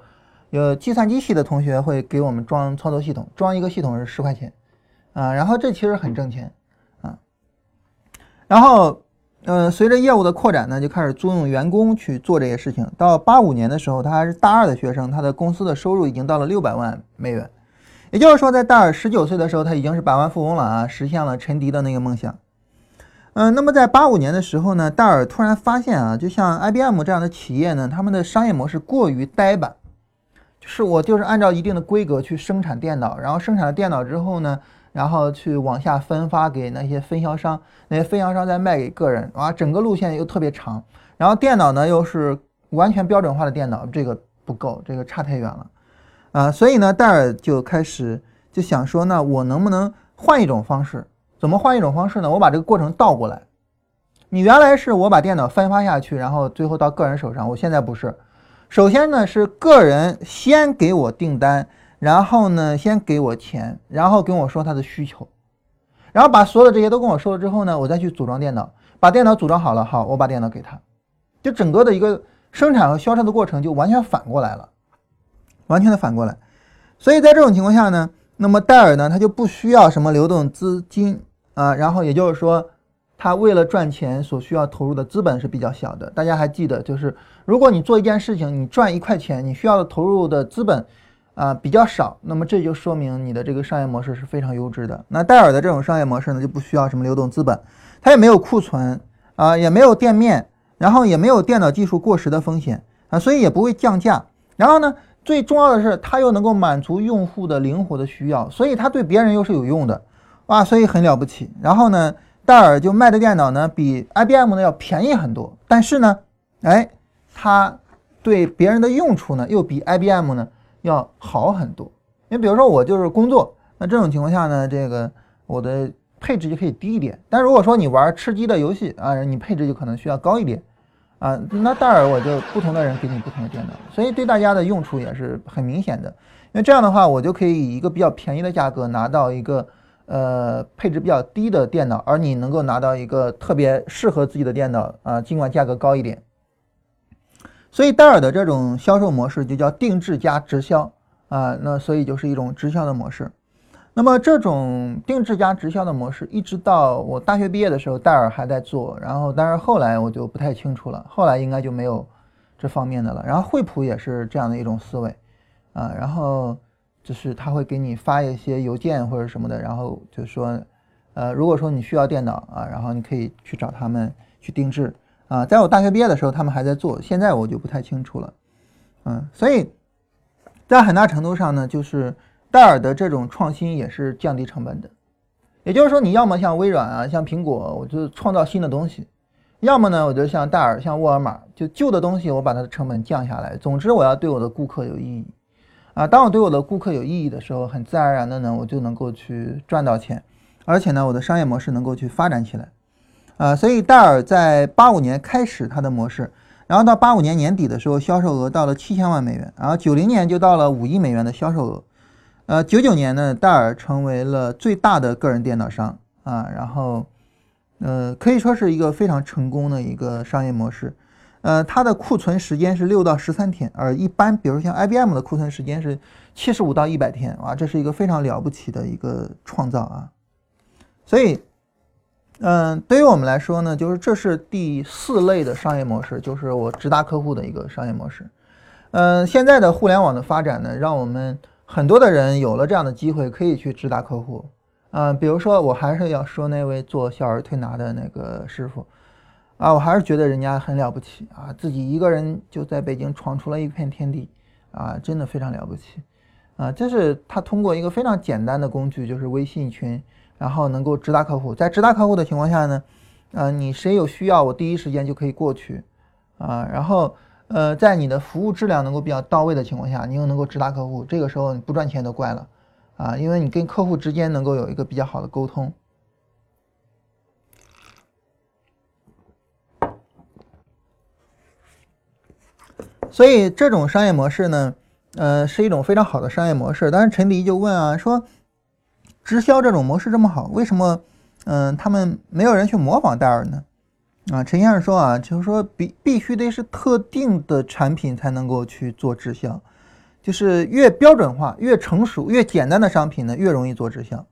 [SPEAKER 1] 有计算机系的同学会给我们装操作系统，装一个系统是十块钱，啊，然后这其实很挣钱，啊，然后，呃，随着业务的扩展呢，就开始租用员工去做这些事情。到八五年的时候，他还是大二的学生，他的公司的收入已经到了六百万美元，也就是说，在大二十九岁的时候，他已经是百万富翁了啊，实现了陈迪的那个梦想。嗯，那么在八五年的时候呢，戴尔突然发现啊，就像 IBM 这样的企业呢，他们的商业模式过于呆板，就是我就是按照一定的规格去生产电脑，然后生产了电脑之后呢，然后去往下分发给那些分销商，那些分销商再卖给个人，啊，整个路线又特别长，然后电脑呢又是完全标准化的电脑，这个不够，这个差太远了，啊，所以呢，戴尔就开始就想说，那我能不能换一种方式？怎么换一种方式呢？我把这个过程倒过来，你原来是我把电脑分发下去，然后最后到个人手上。我现在不是，首先呢是个人先给我订单，然后呢先给我钱，然后跟我说他的需求，然后把所有的这些都跟我说了之后呢，我再去组装电脑，把电脑组装好了，好，我把电脑给他，就整个的一个生产和销售的过程就完全反过来了，完全的反过来。所以在这种情况下呢，那么戴尔呢他就不需要什么流动资金。啊，然后也就是说，他为了赚钱所需要投入的资本是比较小的。大家还记得，就是如果你做一件事情，你赚一块钱，你需要的投入的资本啊比较少，那么这就说明你的这个商业模式是非常优质的。那戴尔的这种商业模式呢，就不需要什么流动资本，它也没有库存啊，也没有店面，然后也没有电脑技术过时的风险啊，所以也不会降价。然后呢，最重要的是，它又能够满足用户的灵活的需要，所以它对别人又是有用的。哇，所以很了不起。然后呢，戴尔就卖的电脑呢比 IBM 呢要便宜很多，但是呢，哎，它对别人的用处呢又比 IBM 呢要好很多。你比如说我就是工作，那这种情况下呢，这个我的配置就可以低一点。但如果说你玩吃鸡的游戏啊，你配置就可能需要高一点啊。那戴尔我就不同的人给你不同的电脑，所以对大家的用处也是很明显的。因为这样的话，我就可以以一个比较便宜的价格拿到一个。呃，配置比较低的电脑，而你能够拿到一个特别适合自己的电脑啊，尽管价格高一点。所以戴尔的这种销售模式就叫定制加直销啊，那所以就是一种直销的模式。那么这种定制加直销的模式，一直到我大学毕业的时候，戴尔还在做，然后但是后来我就不太清楚了，后来应该就没有这方面的了。然后惠普也是这样的一种思维啊，然后。就是他会给你发一些邮件或者什么的，然后就说，呃，如果说你需要电脑啊，然后你可以去找他们去定制啊。在我大学毕业的时候，他们还在做，现在我就不太清楚了，嗯，所以在很大程度上呢，就是戴尔的这种创新也是降低成本的。也就是说，你要么像微软啊，像苹果，我就创造新的东西；要么呢，我就像戴尔、像沃尔玛，就旧的东西我把它的成本降下来。总之，我要对我的顾客有意义。啊，当我对我的顾客有意义的时候，很自然而然的呢，我就能够去赚到钱，而且呢，我的商业模式能够去发展起来。啊，所以戴尔在八五年开始它的模式，然后到八五年年底的时候，销售额到了七千万美元，然后九零年就到了五亿美元的销售额。呃，九九年呢，戴尔成为了最大的个人电脑商啊，然后，呃，可以说是一个非常成功的一个商业模式。呃，它的库存时间是六到十三天，而一般，比如像 IBM 的库存时间是七十五到一百天，啊，这是一个非常了不起的一个创造啊。所以，嗯，对于我们来说呢，就是这是第四类的商业模式，就是我直达客户的一个商业模式。嗯，现在的互联网的发展呢，让我们很多的人有了这样的机会，可以去直达客户。嗯，比如说，我还是要说那位做小儿推拿的那个师傅。啊，我还是觉得人家很了不起啊，自己一个人就在北京闯出了一片天地，啊，真的非常了不起，啊，这是他通过一个非常简单的工具，就是微信群，然后能够直达客户，在直达客户的情况下呢，呃，你谁有需要，我第一时间就可以过去，啊，然后呃，在你的服务质量能够比较到位的情况下，你又能够直达客户，这个时候你不赚钱都怪了，啊，因为你跟客户之间能够有一个比较好的沟通。所以这种商业模式呢，呃，是一种非常好的商业模式。当然，陈迪就问啊，说直销这种模式这么好，为什么嗯他们没有人去模仿戴尔呢？啊，陈先生说啊，就是说必必须得是特定的产品才能够去做直销。就是越标准化、越成熟、越简单的商品呢，越容易做直销。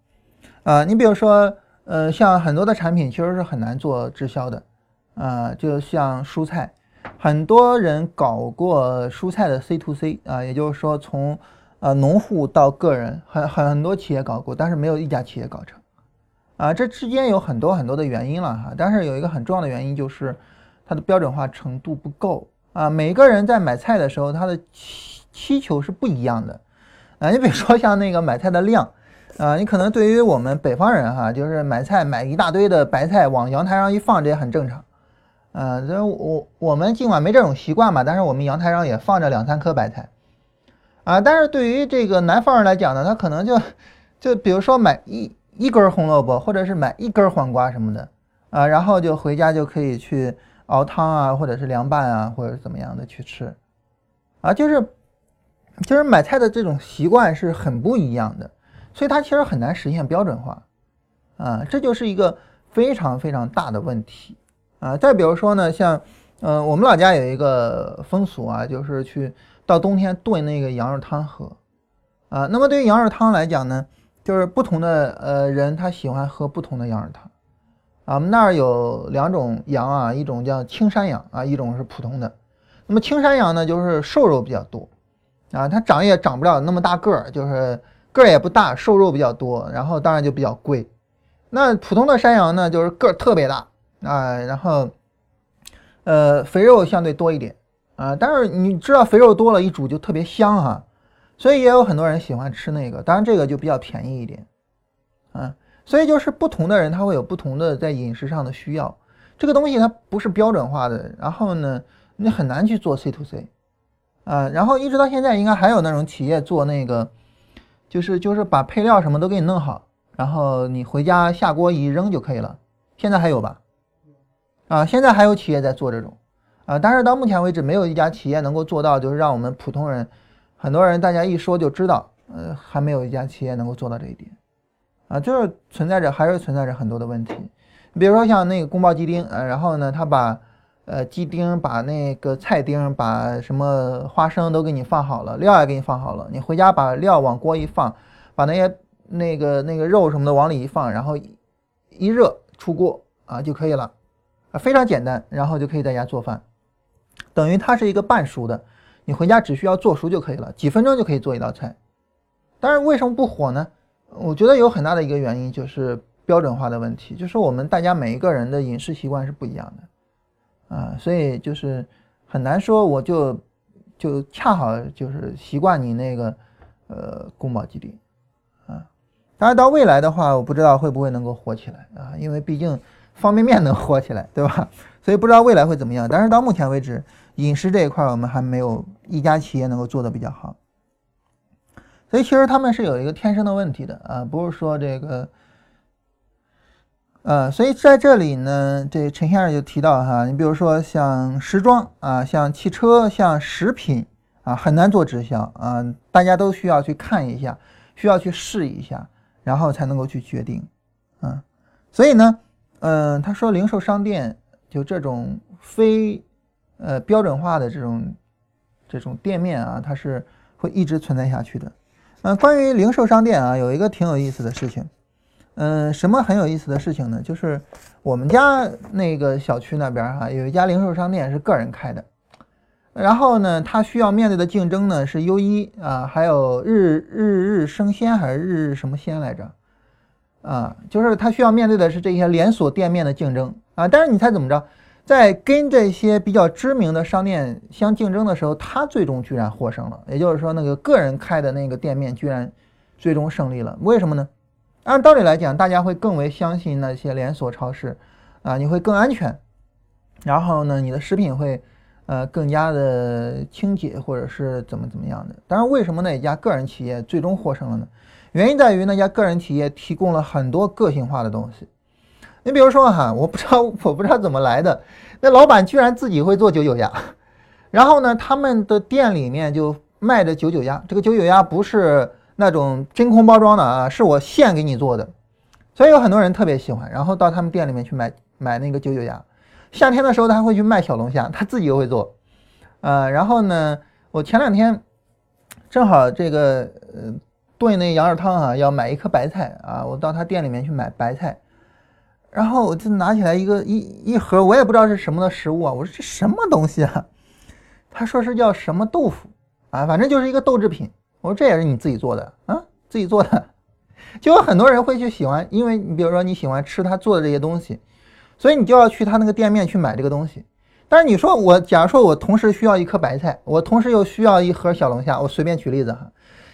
[SPEAKER 1] 啊，你比如说，呃，像很多的产品其实是很难做直销的，啊，就像蔬菜，很多人搞过蔬菜的 C to C 啊，也就是说从呃农户到个人，很很多企业搞过，但是没有一家企业搞成。啊，这之间有很多很多的原因了哈，但是有一个很重要的原因就是它的标准化程度不够啊。每个人在买菜的时候，他的需需求是不一样的啊。你比如说像那个买菜的量啊，你可能对于我们北方人哈，就是买菜买一大堆的白菜往阳台上一放，这也很正常啊。这我我们尽管没这种习惯吧，但是我们阳台上也放着两三颗白菜啊。但是对于这个南方人来讲呢，他可能就就比如说买一。一根红萝卜，或者是买一根黄瓜什么的啊，然后就回家就可以去熬汤啊，或者是凉拌啊，或者怎么样的去吃啊，就是就是买菜的这种习惯是很不一样的，所以它其实很难实现标准化啊，这就是一个非常非常大的问题啊。再比如说呢，像呃，我们老家有一个风俗啊，就是去到冬天炖那个羊肉汤喝啊。那么对于羊肉汤来讲呢？就是不同的呃人，他喜欢喝不同的羊肉汤，啊，我们那儿有两种羊啊，一种叫青山羊啊，一种是普通的。那么青山羊呢，就是瘦肉比较多，啊，它长也长不了那么大个儿，就是个儿也不大，瘦肉比较多，然后当然就比较贵。那普通的山羊呢，就是个儿特别大啊，然后呃肥肉相对多一点啊，但是你知道肥肉多了，一煮就特别香哈。所以也有很多人喜欢吃那个，当然这个就比较便宜一点，啊，所以就是不同的人他会有不同的在饮食上的需要，这个东西它不是标准化的，然后呢，你很难去做 C to C，啊，然后一直到现在应该还有那种企业做那个，就是就是把配料什么都给你弄好，然后你回家下锅一扔就可以了，现在还有吧？啊，现在还有企业在做这种，啊，但是到目前为止没有一家企业能够做到，就是让我们普通人。很多人大家一说就知道，呃，还没有一家企业能够做到这一点，啊，就是存在着还是存在着很多的问题。比如说像那个宫保鸡丁，呃，然后呢，他把呃鸡丁、把那个菜丁、把什么花生都给你放好了，料也给你放好了，你回家把料往锅一放，把那些那个那个肉什么的往里一放，然后一热出锅啊就可以了，啊，非常简单，然后就可以在家做饭，等于它是一个半熟的。你回家只需要做熟就可以了，几分钟就可以做一道菜。但是为什么不火呢？我觉得有很大的一个原因就是标准化的问题，就是我们大家每一个人的饮食习惯是不一样的啊，所以就是很难说我就就恰好就是习惯你那个呃宫保鸡丁啊。当然到未来的话，我不知道会不会能够火起来啊，因为毕竟方便面能火起来，对吧？所以不知道未来会怎么样。但是到目前为止。饮食这一块，我们还没有一家企业能够做的比较好，所以其实他们是有一个天生的问题的啊，不是说这个，呃，所以在这里呢，这陈先生就提到哈，你比如说像时装啊，像汽车，像食品啊，很难做直销啊，大家都需要去看一下，需要去试一下，然后才能够去决定，啊，所以呢，嗯，他说零售商店就这种非。呃，标准化的这种这种店面啊，它是会一直存在下去的。嗯，关于零售商店啊，有一个挺有意思的事情。嗯，什么很有意思的事情呢？就是我们家那个小区那边哈，有一家零售商店是个人开的。然后呢，他需要面对的竞争呢是优衣啊，还有日日日生鲜还是日日什么鲜来着？啊，就是他需要面对的是这些连锁店面的竞争啊。但是你猜怎么着？在跟这些比较知名的商店相竞争的时候，他最终居然获胜了。也就是说，那个个人开的那个店面居然最终胜利了。为什么呢？按道理来讲，大家会更为相信那些连锁超市啊，你会更安全。然后呢，你的食品会呃更加的清洁，或者是怎么怎么样的。当然，为什么那一家个人企业最终获胜了呢？原因在于那家个人企业提供了很多个性化的东西。你比如说哈，我不知道 我不知道怎么来的，那老板居然自己会做九九鸭，然后呢，他们的店里面就卖的九九鸭，这个九九鸭不是那种真空包装的啊，是我现给你做的，所以有很多人特别喜欢，然后到他们店里面去买买那个九九鸭。夏天的时候他会去卖小龙虾，他自己又会做，呃，然后呢，我前两天正好这个呃炖那羊肉汤啊，要买一颗白菜啊，我到他店里面去买白菜，然后我就拿起来一个一一盒，我也不知道是什么的食物啊，我说这什么东西啊？他说是叫什么豆腐啊，反正就是一个豆制品。我说这也是你自己做的啊，自己做的，就有很多人会去喜欢，因为你比如说你喜欢吃他做的这些东西，所以你就要去他那个店面去买这个东西。但是你说我，假如说我同时需要一颗白菜，我同时又需要一盒小龙虾，我随便举例子哈，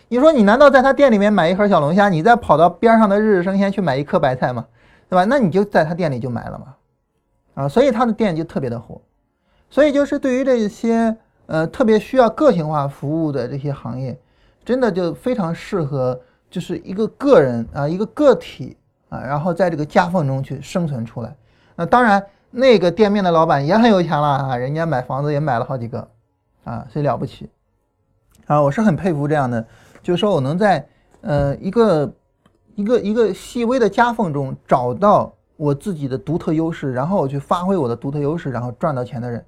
[SPEAKER 1] 你说你难道在他店里面买一盒小龙虾，你再跑到边上的日日生鲜去买一颗白菜吗？对吧？那你就在他店里就买了嘛，啊，所以他的店就特别的火。所以就是对于这些呃特别需要个性化服务的这些行业，真的就非常适合，就是一个个人啊，一个个体啊，然后在这个夹缝中去生存出来。那当然。那个店面的老板也很有钱了啊，人家买房子也买了好几个，啊，所以了不起，啊，我是很佩服这样的，就是说我能在呃一个一个一个细微的夹缝中找到我自己的独特优势，然后我去发挥我的独特优势，然后赚到钱的人，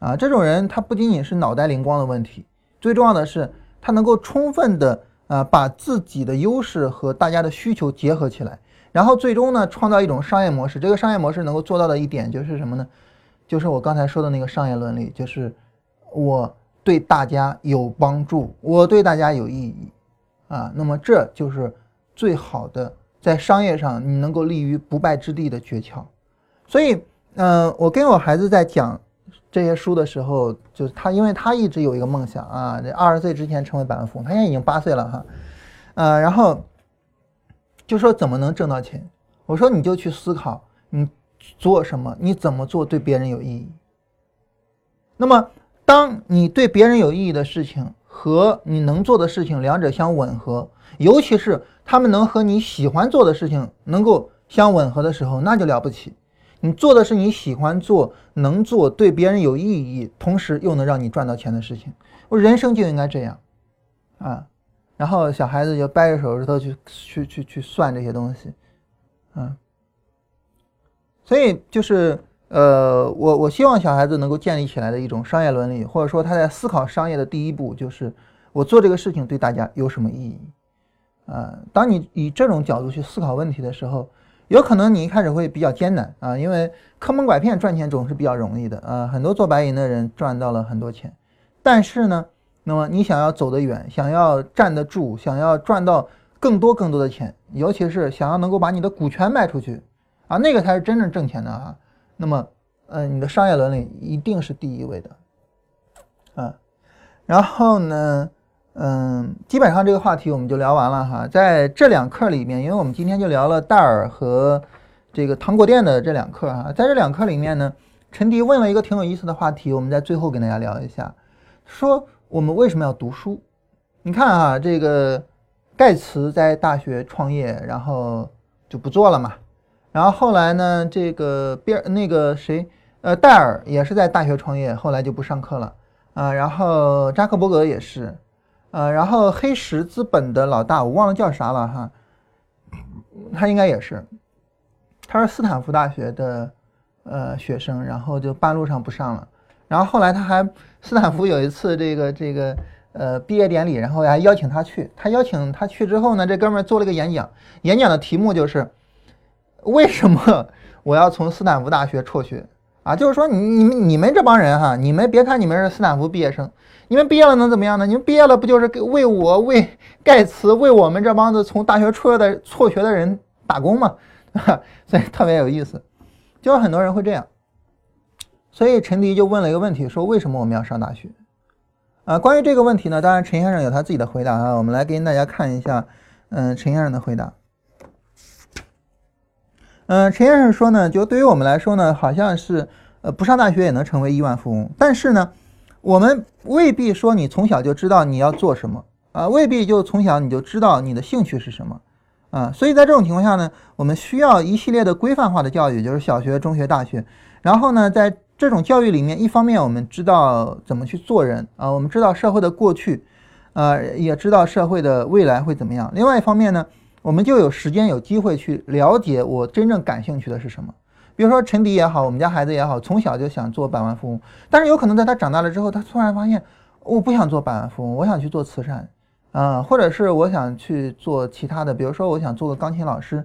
[SPEAKER 1] 啊，这种人他不仅仅是脑袋灵光的问题，最重要的是他能够充分的啊把自己的优势和大家的需求结合起来。然后最终呢，创造一种商业模式。这个商业模式能够做到的一点就是什么呢？就是我刚才说的那个商业伦理，就是我对大家有帮助，我对大家有意义啊。那么这就是最好的在商业上你能够立于不败之地的诀窍。所以，嗯，我跟我孩子在讲这些书的时候，就是他，因为他一直有一个梦想啊，这二十岁之前成为百万富翁。他现在已经八岁了哈，呃，然后。就说怎么能挣到钱？我说你就去思考，你做什么，你怎么做对别人有意义。那么，当你对别人有意义的事情和你能做的事情两者相吻合，尤其是他们能和你喜欢做的事情能够相吻合的时候，那就了不起。你做的是你喜欢做、能做、对别人有意义，同时又能让你赚到钱的事情。我人生就应该这样，啊。然后小孩子就掰着手指头去去去去算这些东西，嗯，所以就是呃，我我希望小孩子能够建立起来的一种商业伦理，或者说他在思考商业的第一步就是我做这个事情对大家有什么意义，啊，当你以这种角度去思考问题的时候，有可能你一开始会比较艰难啊，因为坑蒙拐骗赚钱总是比较容易的啊，很多做白银的人赚到了很多钱，但是呢。那么你想要走得远，想要站得住，想要赚到更多更多的钱，尤其是想要能够把你的股权卖出去，啊，那个才是真正挣钱的啊。那么，嗯，你的商业伦理一定是第一位的，啊。然后呢，嗯，基本上这个话题我们就聊完了哈。在这两课里面，因为我们今天就聊了戴尔和这个糖果店的这两课哈，在这两课里面呢，陈迪问了一个挺有意思的话题，我们在最后跟大家聊一下，说。我们为什么要读书？你看啊，这个盖茨在大学创业，然后就不做了嘛。然后后来呢，这个边那个谁，呃，戴尔也是在大学创业，后来就不上课了啊。然后扎克伯格也是，呃，然后黑石资本的老大我忘了叫啥了哈，他应该也是，他是斯坦福大学的呃学生，然后就半路上不上了。然后后来他还斯坦福有一次这个这个呃毕业典礼，然后还邀请他去。他邀请他去之后呢，这哥们儿做了一个演讲，演讲的题目就是为什么我要从斯坦福大学辍学 啊？就是说你你们你们这帮人哈，你们别看你们是斯坦福毕业生，你们毕业了能怎么样呢？你们毕业了不就是给为我为盖茨为我们这帮子从大学辍的辍学的人打工吗？所以特别有意思，就是很多人会这样。所以陈迪就问了一个问题，说为什么我们要上大学？啊，关于这个问题呢，当然陈先生有他自己的回答啊，我们来跟大家看一下，嗯，陈先生的回答。嗯，陈先生说呢，就对于我们来说呢，好像是呃不上大学也能成为亿万富翁，但是呢，我们未必说你从小就知道你要做什么啊，未必就从小你就知道你的兴趣是什么啊，所以在这种情况下呢，我们需要一系列的规范化的教育，就是小学、中学、大学，然后呢，在这种教育里面，一方面我们知道怎么去做人啊，我们知道社会的过去，呃，也知道社会的未来会怎么样。另外一方面呢，我们就有时间有机会去了解我真正感兴趣的是什么。比如说陈迪也好，我们家孩子也好，从小就想做百万富翁，但是有可能在他长大了之后，他突然发现我不想做百万富翁，我想去做慈善啊，或者是我想去做其他的，比如说我想做个钢琴老师，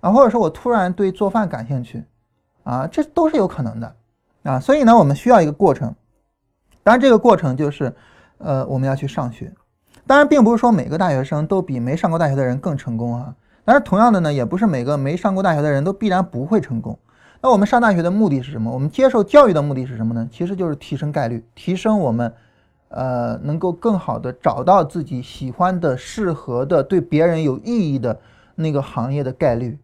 [SPEAKER 1] 啊，或者说我突然对做饭感兴趣，啊，这都是有可能的，啊，所以呢，我们需要一个过程，当然这个过程就是，呃，我们要去上学，当然并不是说每个大学生都比没上过大学的人更成功啊，但是同样的呢，也不是每个没上过大学的人都必然不会成功。那我们上大学的目的是什么？我们接受教育的目的是什么呢？其实就是提升概率，提升我们，呃，能够更好的找到自己喜欢的、适合的、对别人有意义的那个行业的概率。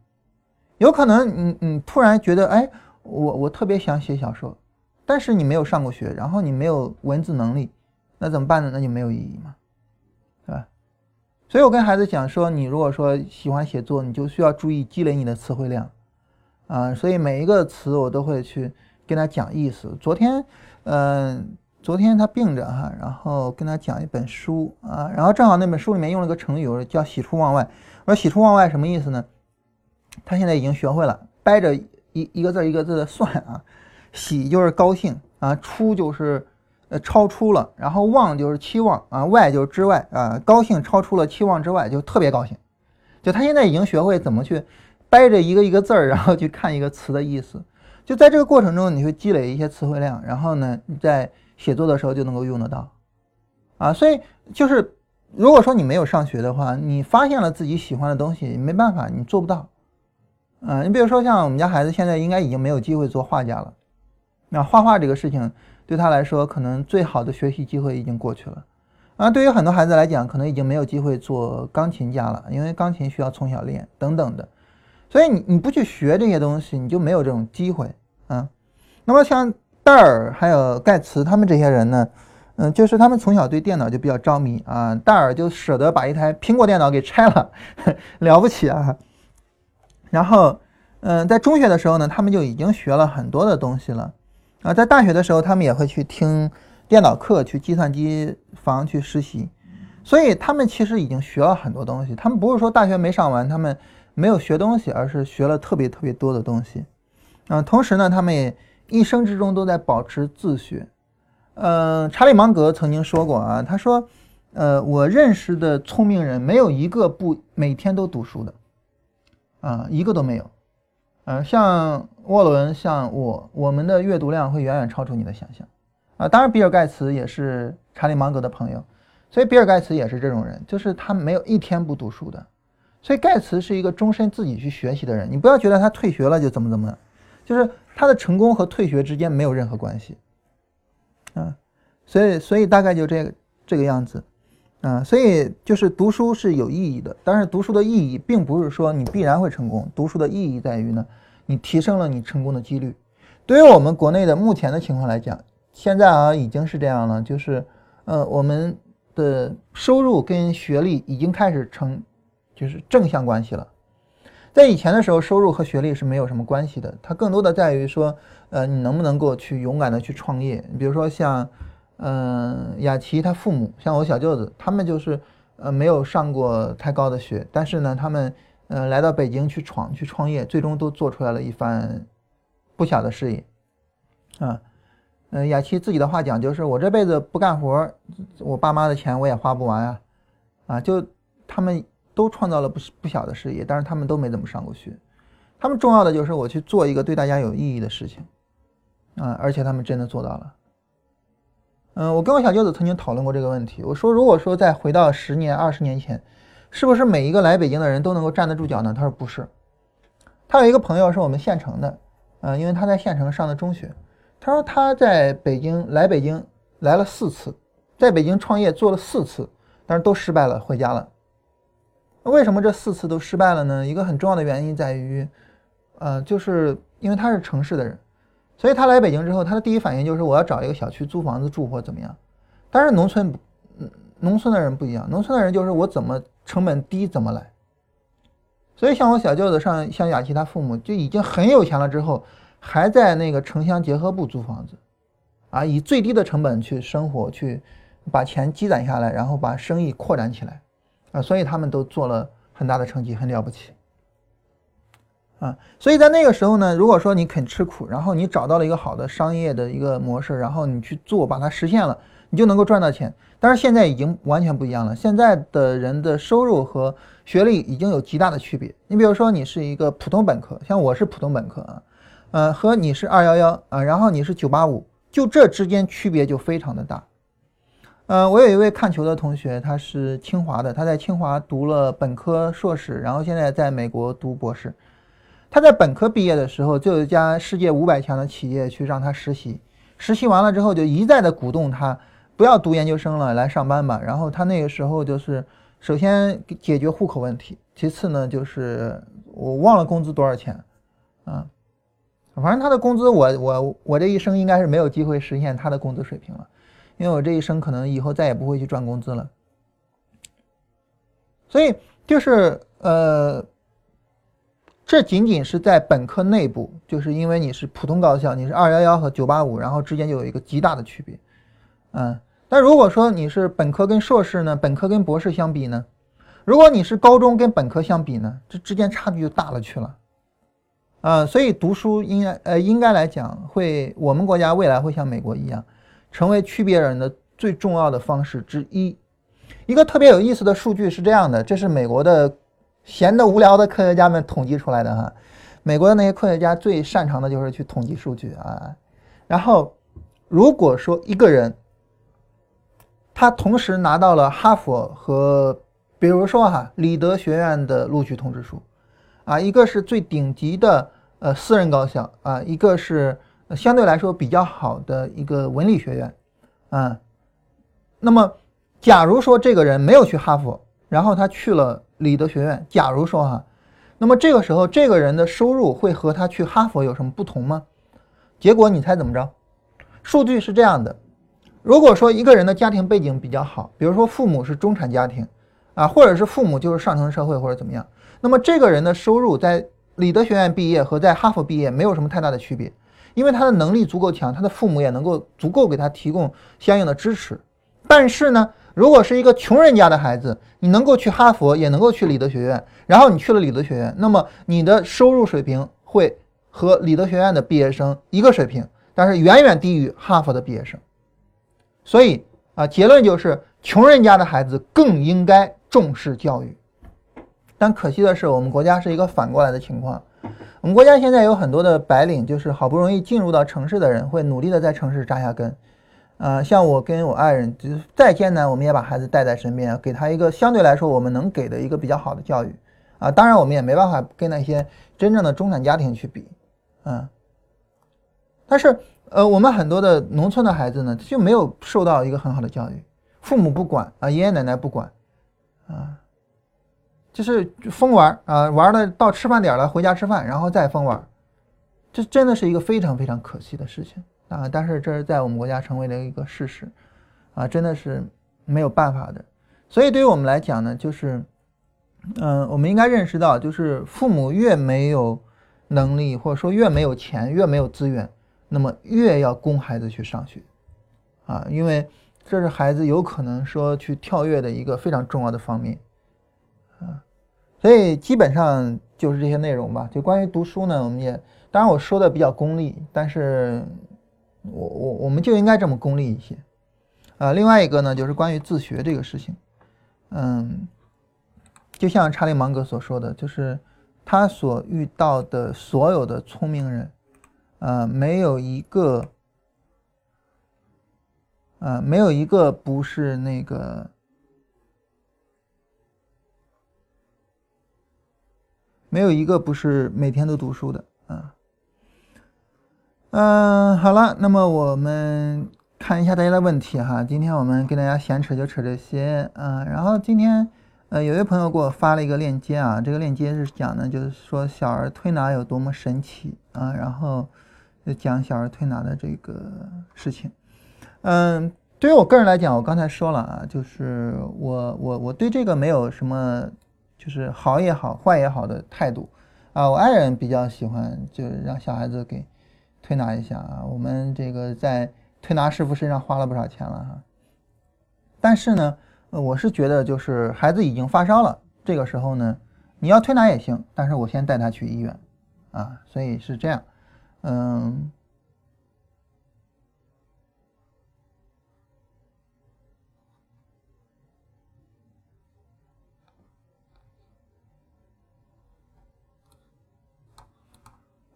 [SPEAKER 1] 有可能你你突然觉得，哎，我我特别想写小说，但是你没有上过学，然后你没有文字能力，那怎么办呢？那就没有意义嘛，所以我跟孩子讲说，你如果说喜欢写作，你就需要注意积累你的词汇量。啊，所以每一个词我都会去跟他讲意思。昨天，嗯，昨天他病着哈，然后跟他讲一本书啊，然后正好那本书里面用了个成语，叫“喜出望外”。我说“喜出望外”什么意思呢？他现在已经学会了掰着一一个字一个字的算啊，“喜”就是高兴啊，“出”就是呃超出了，然后“望”就是期望啊，“外”就是之外啊，高兴超出了期望之外，就特别高兴。就他现在已经学会怎么去。掰着一个一个字儿，然后去看一个词的意思，就在这个过程中，你会积累一些词汇量，然后呢，你在写作的时候就能够用得到，啊，所以就是如果说你没有上学的话，你发现了自己喜欢的东西，没办法，你做不到，啊，你比如说像我们家孩子现在应该已经没有机会做画家了，那画画这个事情对他来说，可能最好的学习机会已经过去了，啊，对于很多孩子来讲，可能已经没有机会做钢琴家了，因为钢琴需要从小练等等的。所以你你不去学这些东西，你就没有这种机会啊。那么像戴尔还有盖茨他们这些人呢，嗯，就是他们从小对电脑就比较着迷啊。戴尔就舍得把一台苹果电脑给拆了，了不起啊。然后，嗯，在中学的时候呢，他们就已经学了很多的东西了啊。在大学的时候，他们也会去听电脑课，去计算机房去实习。所以他们其实已经学了很多东西。他们不是说大学没上完，他们。没有学东西，而是学了特别特别多的东西，啊，同时呢，他们也一生之中都在保持自学。嗯，查理芒格曾经说过啊，他说，呃，我认识的聪明人没有一个不每天都读书的，啊，一个都没有。嗯，像沃伦，像我，我们的阅读量会远远超出你的想象。啊，当然，比尔盖茨也是查理芒格的朋友，所以比尔盖茨也是这种人，就是他没有一天不读书的。所以盖茨是一个终身自己去学习的人，你不要觉得他退学了就怎么怎么，就是他的成功和退学之间没有任何关系，啊，所以所以大概就这个这个样子，啊，所以就是读书是有意义的，但是读书的意义并不是说你必然会成功，读书的意义在于呢，你提升了你成功的几率。对于我们国内的目前的情况来讲，现在啊已经是这样了，就是呃我们的收入跟学历已经开始成。就是正向关系了，在以前的时候，收入和学历是没有什么关系的，它更多的在于说，呃，你能不能够去勇敢的去创业。你比如说像，嗯，雅琪他父母，像我小舅子，他们就是呃没有上过太高的学，但是呢，他们呃来到北京去闯去创业，最终都做出来了一番不小的事业，啊，嗯，雅琪自己的话讲就是，我这辈子不干活，我爸妈的钱我也花不完啊，啊，就他们。都创造了不不小的事业，但是他们都没怎么上过学。他们重要的就是我去做一个对大家有意义的事情，啊，而且他们真的做到了。嗯，我跟我小舅子曾经讨论过这个问题。我说，如果说再回到十年、二十年前，是不是每一个来北京的人都能够站得住脚呢？他说不是。他有一个朋友是我们县城的，嗯，因为他在县城上的中学。他说他在北京来北京来了四次，在北京创业做了四次，但是都失败了，回家了。为什么这四次都失败了呢？一个很重要的原因在于，呃，就是因为他是城市的人，所以他来北京之后，他的第一反应就是我要找一个小区租房子住或怎么样。但是农村，农村的人不一样，农村的人就是我怎么成本低怎么来。所以像我小舅子上像雅琪他父母就已经很有钱了之后，还在那个城乡结合部租房子，啊，以最低的成本去生活，去把钱积攒下来，然后把生意扩展起来。啊，所以他们都做了很大的成绩，很了不起。啊，所以在那个时候呢，如果说你肯吃苦，然后你找到了一个好的商业的一个模式，然后你去做，把它实现了，你就能够赚到钱。但是现在已经完全不一样了，现在的人的收入和学历已经有极大的区别。你比如说，你是一个普通本科，像我是普通本科啊，呃，和你是二幺幺啊，然后你是九八五，就这之间区别就非常的大。呃，我有一位看球的同学，他是清华的，他在清华读了本科、硕士，然后现在在美国读博士。他在本科毕业的时候，就有一家世界五百强的企业去让他实习，实习完了之后就一再的鼓动他。不要读研究生了，来上班吧。然后他那个时候就是，首先解决户口问题，其次呢就是我忘了工资多少钱，啊，反正他的工资我我我这一生应该是没有机会实现他的工资水平了，因为我这一生可能以后再也不会去赚工资了。所以就是呃，这仅仅是在本科内部，就是因为你是普通高校，你是二幺幺和九八五，然后之间就有一个极大的区别，嗯。但如果说你是本科跟硕士呢，本科跟博士相比呢，如果你是高中跟本科相比呢，这之间差距就大了去了，啊，所以读书应该呃应该来讲会，我们国家未来会像美国一样，成为区别人的最重要的方式之一。一个特别有意思的数据是这样的，这是美国的闲的无聊的科学家们统计出来的哈，美国的那些科学家最擅长的就是去统计数据啊，然后如果说一个人。他同时拿到了哈佛和，比如说哈里德学院的录取通知书，啊，一个是最顶级的呃私人高校啊，一个是相对来说比较好的一个文理学院，啊，那么假如说这个人没有去哈佛，然后他去了里德学院，假如说哈，那么这个时候这个人的收入会和他去哈佛有什么不同吗？结果你猜怎么着？数据是这样的。如果说一个人的家庭背景比较好，比如说父母是中产家庭，啊，或者是父母就是上层社会或者怎么样，那么这个人的收入在里德学院毕业和在哈佛毕业没有什么太大的区别，因为他的能力足够强，他的父母也能够足够给他提供相应的支持。但是呢，如果是一个穷人家的孩子，你能够去哈佛，也能够去理德学院，然后你去了理德学院，那么你的收入水平会和理德学院的毕业生一个水平，但是远远低于哈佛的毕业生。所以啊，结论就是穷人家的孩子更应该重视教育。但可惜的是，我们国家是一个反过来的情况。我们国家现在有很多的白领，就是好不容易进入到城市的人，会努力的在城市扎下根。啊，像我跟我爱人，就是再艰难，我们也把孩子带在身边，给他一个相对来说我们能给的一个比较好的教育。啊，当然我们也没办法跟那些真正的中产家庭去比。嗯，但是。呃，我们很多的农村的孩子呢，就没有受到一个很好的教育，父母不管啊，爷爷奶奶不管，啊，就是疯玩啊，玩的到吃饭点了回家吃饭，然后再疯玩，这真的是一个非常非常可惜的事情啊！但是这是在我们国家成为了一个事实，啊，真的是没有办法的。所以对于我们来讲呢，就是，嗯，我们应该认识到，就是父母越没有能力，或者说越没有钱，越没有资源。那么越要供孩子去上学，啊，因为这是孩子有可能说去跳跃的一个非常重要的方面，啊，所以基本上就是这些内容吧。就关于读书呢，我们也当然我说的比较功利，但是我我我们就应该这么功利一些，啊，另外一个呢就是关于自学这个事情，嗯，就像查理芒格所说的，就是他所遇到的所有的聪明人。呃，没有一个，呃，没有一个不是那个，没有一个不是每天都读书的啊。嗯，好了，那么我们看一下大家的问题哈。今天我们跟大家闲扯就扯这些啊。然后今天，呃，有位朋友给我发了一个链接啊，这个链接是讲的，就是说小儿推拿有多么神奇啊，然后。讲小儿推拿的这个事情，嗯，对于我个人来讲，我刚才说了啊，就是我我我对这个没有什么，就是好也好，坏也好的态度啊。我爱人比较喜欢，就是让小孩子给推拿一下啊，我们这个在推拿师傅身上花了不少钱了哈。但是呢，我是觉得就是孩子已经发烧了，这个时候呢，你要推拿也行，但是我先带他去医院啊，所以是这样，嗯。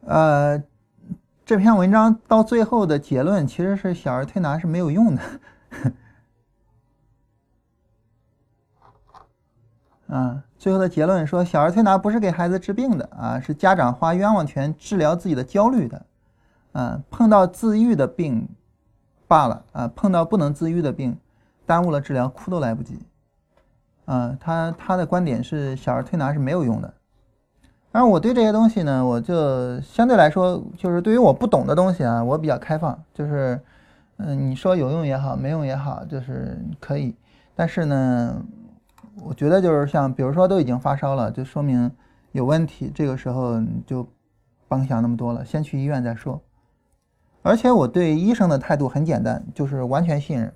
[SPEAKER 1] 呃，这篇文章到最后的结论其实是小儿推拿是没有用的。啊，最后的结论说，小儿推拿不是给孩子治病的啊，是家长花冤枉钱治疗自己的焦虑的。啊，碰到自愈的病罢了啊，碰到不能自愈的病，耽误了治疗，哭都来不及。啊，他他的观点是小儿推拿是没有用的。而我对这些东西呢，我就相对来说，就是对于我不懂的东西啊，我比较开放，就是嗯，你说有用也好，没用也好，就是可以。但是呢。我觉得就是像，比如说都已经发烧了，就说明有问题。这个时候就甭想那么多了，先去医院再说。而且我对医生的态度很简单，就是完全信任。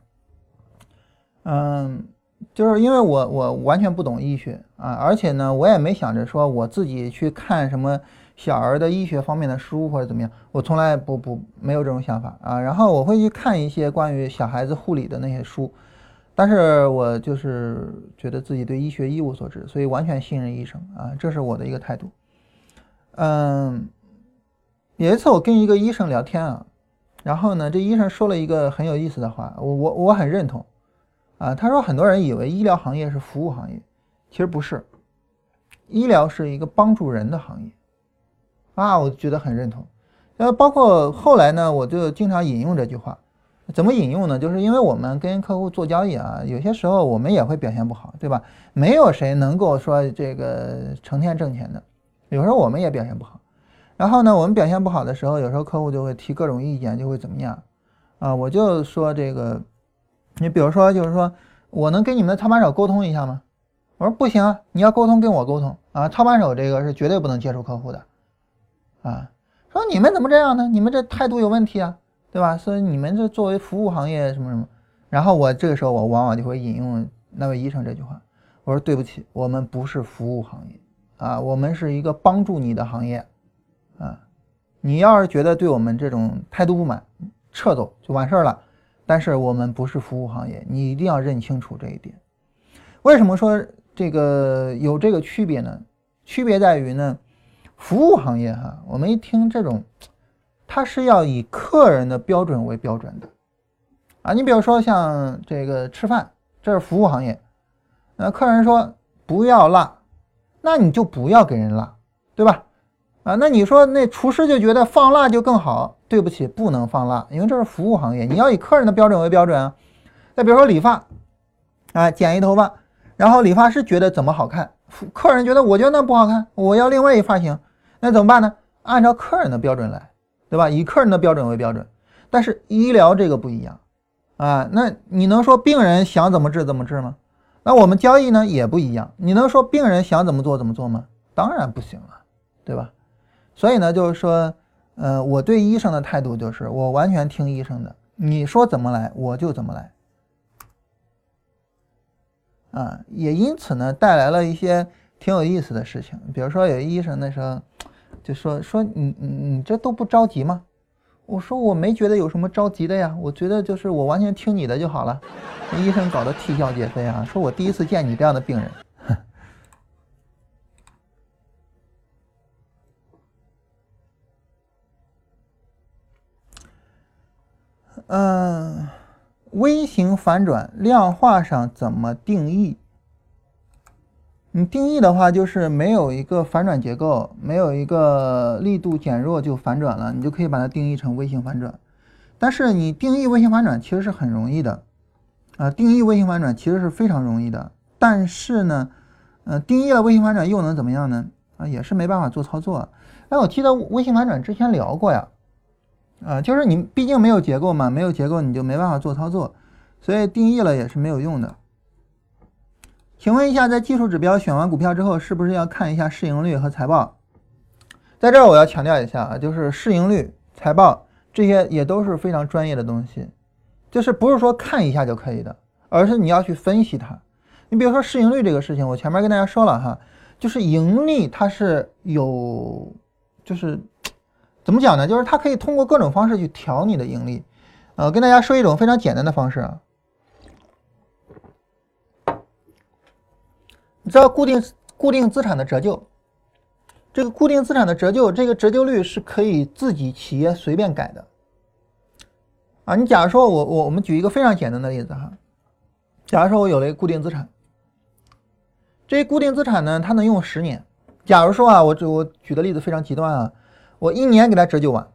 [SPEAKER 1] 嗯，就是因为我我完全不懂医学啊，而且呢，我也没想着说我自己去看什么小儿的医学方面的书或者怎么样，我从来不不没有这种想法啊。然后我会去看一些关于小孩子护理的那些书。但是我就是觉得自己对医学一无所知，所以完全信任医生啊，这是我的一个态度。嗯，有一次我跟一个医生聊天啊，然后呢，这医生说了一个很有意思的话，我我我很认同啊。他说很多人以为医疗行业是服务行业，其实不是，医疗是一个帮助人的行业啊，我觉得很认同。呃，包括后来呢，我就经常引用这句话。怎么引用呢？就是因为我们跟客户做交易啊，有些时候我们也会表现不好，对吧？没有谁能够说这个成天挣钱的，有时候我们也表现不好。然后呢，我们表现不好的时候，有时候客户就会提各种意见，就会怎么样啊？我就说这个，你比如说，就是说我能跟你们的操盘手沟通一下吗？我说不行啊，你要沟通跟我沟通啊。操盘手这个是绝对不能接触客户的啊。说你们怎么这样呢？你们这态度有问题啊。对吧？所以你们这作为服务行业什么什么，然后我这个时候我往往就会引用那位医生这句话，我说对不起，我们不是服务行业啊，我们是一个帮助你的行业啊。你要是觉得对我们这种态度不满，撤走就完事儿了。但是我们不是服务行业，你一定要认清楚这一点。为什么说这个有这个区别呢？区别在于呢，服务行业哈，我们一听这种。它是要以客人的标准为标准的，啊，你比如说像这个吃饭，这是服务行业，那客人说不要辣，那你就不要给人辣，对吧？啊，那你说那厨师就觉得放辣就更好，对不起，不能放辣，因为这是服务行业，你要以客人的标准为标准啊。再比如说理发，啊，剪一头发，然后理发师觉得怎么好看，客人觉得我觉得那不好看，我要另外一发型，那怎么办呢？按照客人的标准来。对吧？以客人的标准为标准，但是医疗这个不一样啊。那你能说病人想怎么治怎么治吗？那我们交易呢也不一样。你能说病人想怎么做怎么做吗？当然不行了，对吧？所以呢，就是说，呃，我对医生的态度就是我完全听医生的，你说怎么来我就怎么来。啊，也因此呢，带来了一些挺有意思的事情，比如说有医生那时候。就说说你你你这都不着急吗？我说我没觉得有什么着急的呀，我觉得就是我完全听你的就好了。医生搞得啼笑皆非啊，说我第一次见你这样的病人。嗯，微型反转量化上怎么定义？你定义的话，就是没有一个反转结构，没有一个力度减弱就反转了，你就可以把它定义成微型反转。但是你定义微型反转其实是很容易的，啊，定义微型反转其实是非常容易的。但是呢，呃，定义了微型反转又能怎么样呢？啊，也是没办法做操作。哎，我记得微型反转之前聊过呀，啊，就是你毕竟没有结构嘛，没有结构你就没办法做操作，所以定义了也是没有用的。请问一下，在技术指标选完股票之后，是不是要看一下市盈率和财报？在这儿我要强调一下啊，就是市盈率、财报这些也都是非常专业的东西，就是不是说看一下就可以的，而是你要去分析它。你比如说市盈率这个事情，我前面跟大家说了哈，就是盈利它是有，就是怎么讲呢？就是它可以通过各种方式去调你的盈利。呃，跟大家说一种非常简单的方式啊。你知道固定固定资产的折旧，这个固定资产的折旧，这个折旧率是可以自己企业随便改的。啊，你假如说我我我们举一个非常简单的例子哈，假如说我有了一个固定资产，这固定资产呢，它能用十年。假如说啊，我我举的例子非常极端啊，我一年给它折旧完，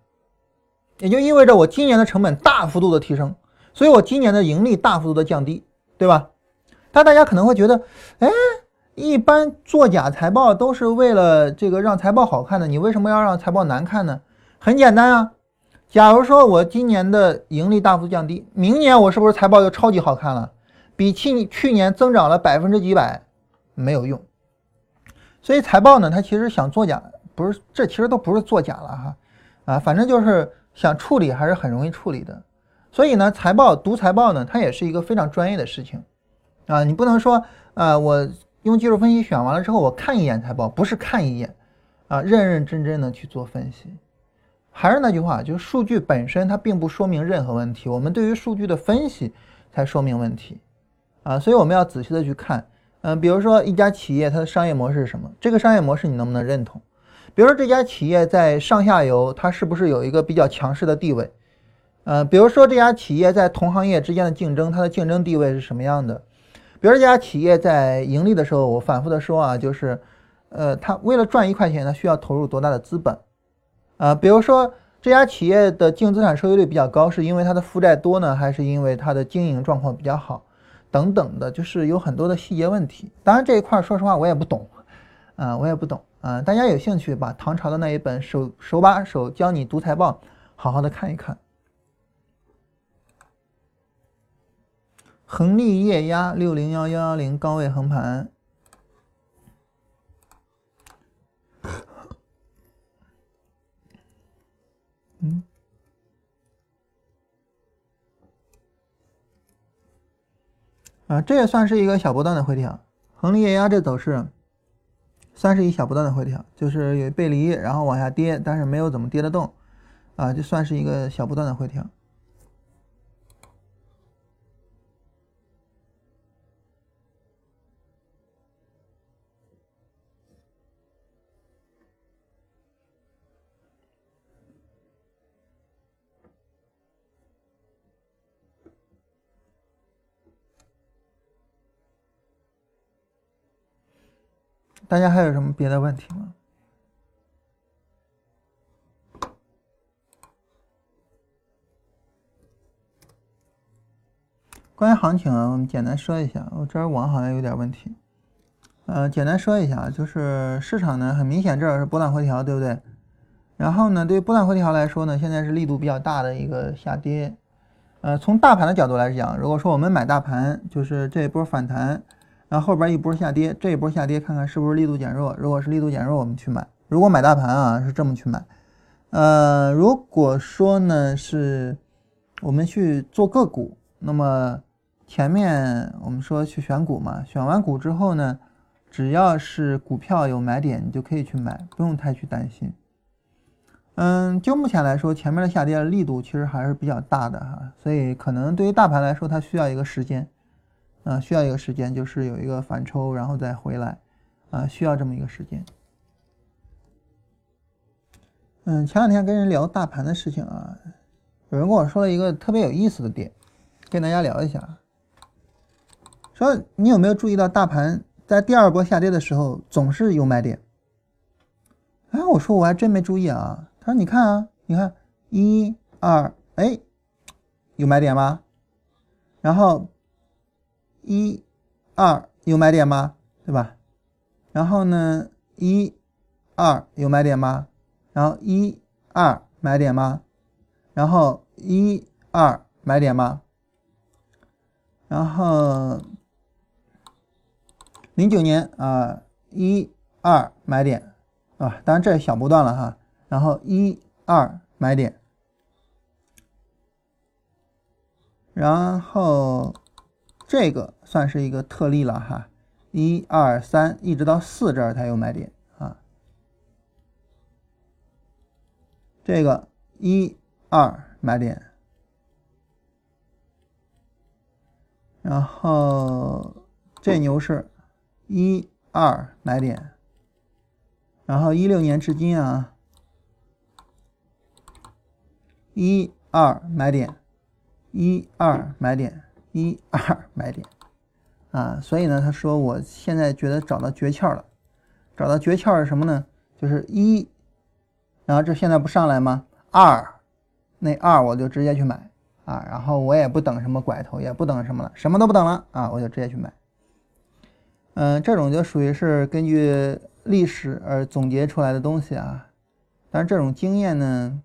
[SPEAKER 1] 也就意味着我今年的成本大幅度的提升，所以我今年的盈利大幅度的降低，对吧？但大家可能会觉得，哎，一般做假财报都是为了这个让财报好看的，你为什么要让财报难看呢？很简单啊。假如说我今年的盈利大幅降低，明年我是不是财报就超级好看了？比去去年增长了百分之几百，没有用。所以财报呢，它其实想作假，不是这其实都不是作假了哈，啊，反正就是想处理还是很容易处理的。所以呢，财报读财报呢，它也是一个非常专业的事情啊，你不能说啊，我用技术分析选完了之后，我看一眼财报，不是看一眼啊，认认真真的去做分析。还是那句话，就是数据本身它并不说明任何问题，我们对于数据的分析才说明问题啊，所以我们要仔细的去看，嗯，比如说一家企业它的商业模式是什么，这个商业模式你能不能认同？比如说这家企业在上下游它是不是有一个比较强势的地位？呃，比如说这家企业在同行业之间的竞争，它的竞争地位是什么样的？比如这家企业在盈利的时候，我反复的说啊，就是，呃，它为了赚一块钱，它需要投入多大的资本？啊，比如说这家企业的净资产收益率比较高，是因为它的负债多呢，还是因为它的经营状况比较好？等等的，就是有很多的细节问题。当然这一块说实话我也不懂，啊，我也不懂啊。大家有兴趣把唐朝的那一本手手把手教你读财报，好好的看一看。恒力液压六零幺幺幺零高位横盘。嗯，啊，这也算是一个小波段的回调。恒力液压这走势，算是一小不断的回调，就是有背离，然后往下跌，但是没有怎么跌得动，啊，就算是一个小不断的回调。大家还有什么别的问题吗？关于行情啊，我们简单说一下。我这儿网好像有点问题。呃，简单说一下，就是市场呢，很明显这儿是波段回调，对不对？然后呢，对于波段回调来说呢，现在是力度比较大的一个下跌。呃，从大盘的角度来讲，如果说我们买大盘，就是这一波反弹。然后后边一波下跌，这一波下跌看看是不是力度减弱。如果是力度减弱，我们去买。如果买大盘啊，是这么去买。呃，如果说呢是我们去做个股，那么前面我们说去选股嘛，选完股之后呢，只要是股票有买点，你就可以去买，不用太去担心。嗯，就目前来说，前面的下跌力度其实还是比较大的哈，所以可能对于大盘来说，它需要一个时间。啊，需要一个时间，就是有一个反抽，然后再回来，啊，需要这么一个时间。嗯，前两天跟人聊大盘的事情啊，有人跟我说了一个特别有意思的点，跟大家聊一下。说你有没有注意到大盘在第二波下跌的时候总是有买点？哎，我说我还真没注意啊。他说你看啊，你看一二，哎，有买点吗？然后。一、二有买点吗？对吧？然后呢？一、二有买点吗？然后一、二买点吗？然后一、二买点吗？然后零九年啊，一、二买点啊，当然这是小波段了哈。然后一、二买点，然后。这个算是一个特例了哈，一二三，一直到四这儿才有买点啊。这个一二买点，然后这牛市一二买点，然后一六年至今啊，一二买点，一二买点，一二买点，啊，所以呢，他说我现在觉得找到诀窍了，找到诀窍是什么呢？就是一，然后这现在不上来吗？二，那二我就直接去买啊，然后我也不等什么拐头，也不等什么了，什么都不等了啊，我就直接去买。嗯，这种就属于是根据历史而总结出来的东西啊，但是这种经验呢，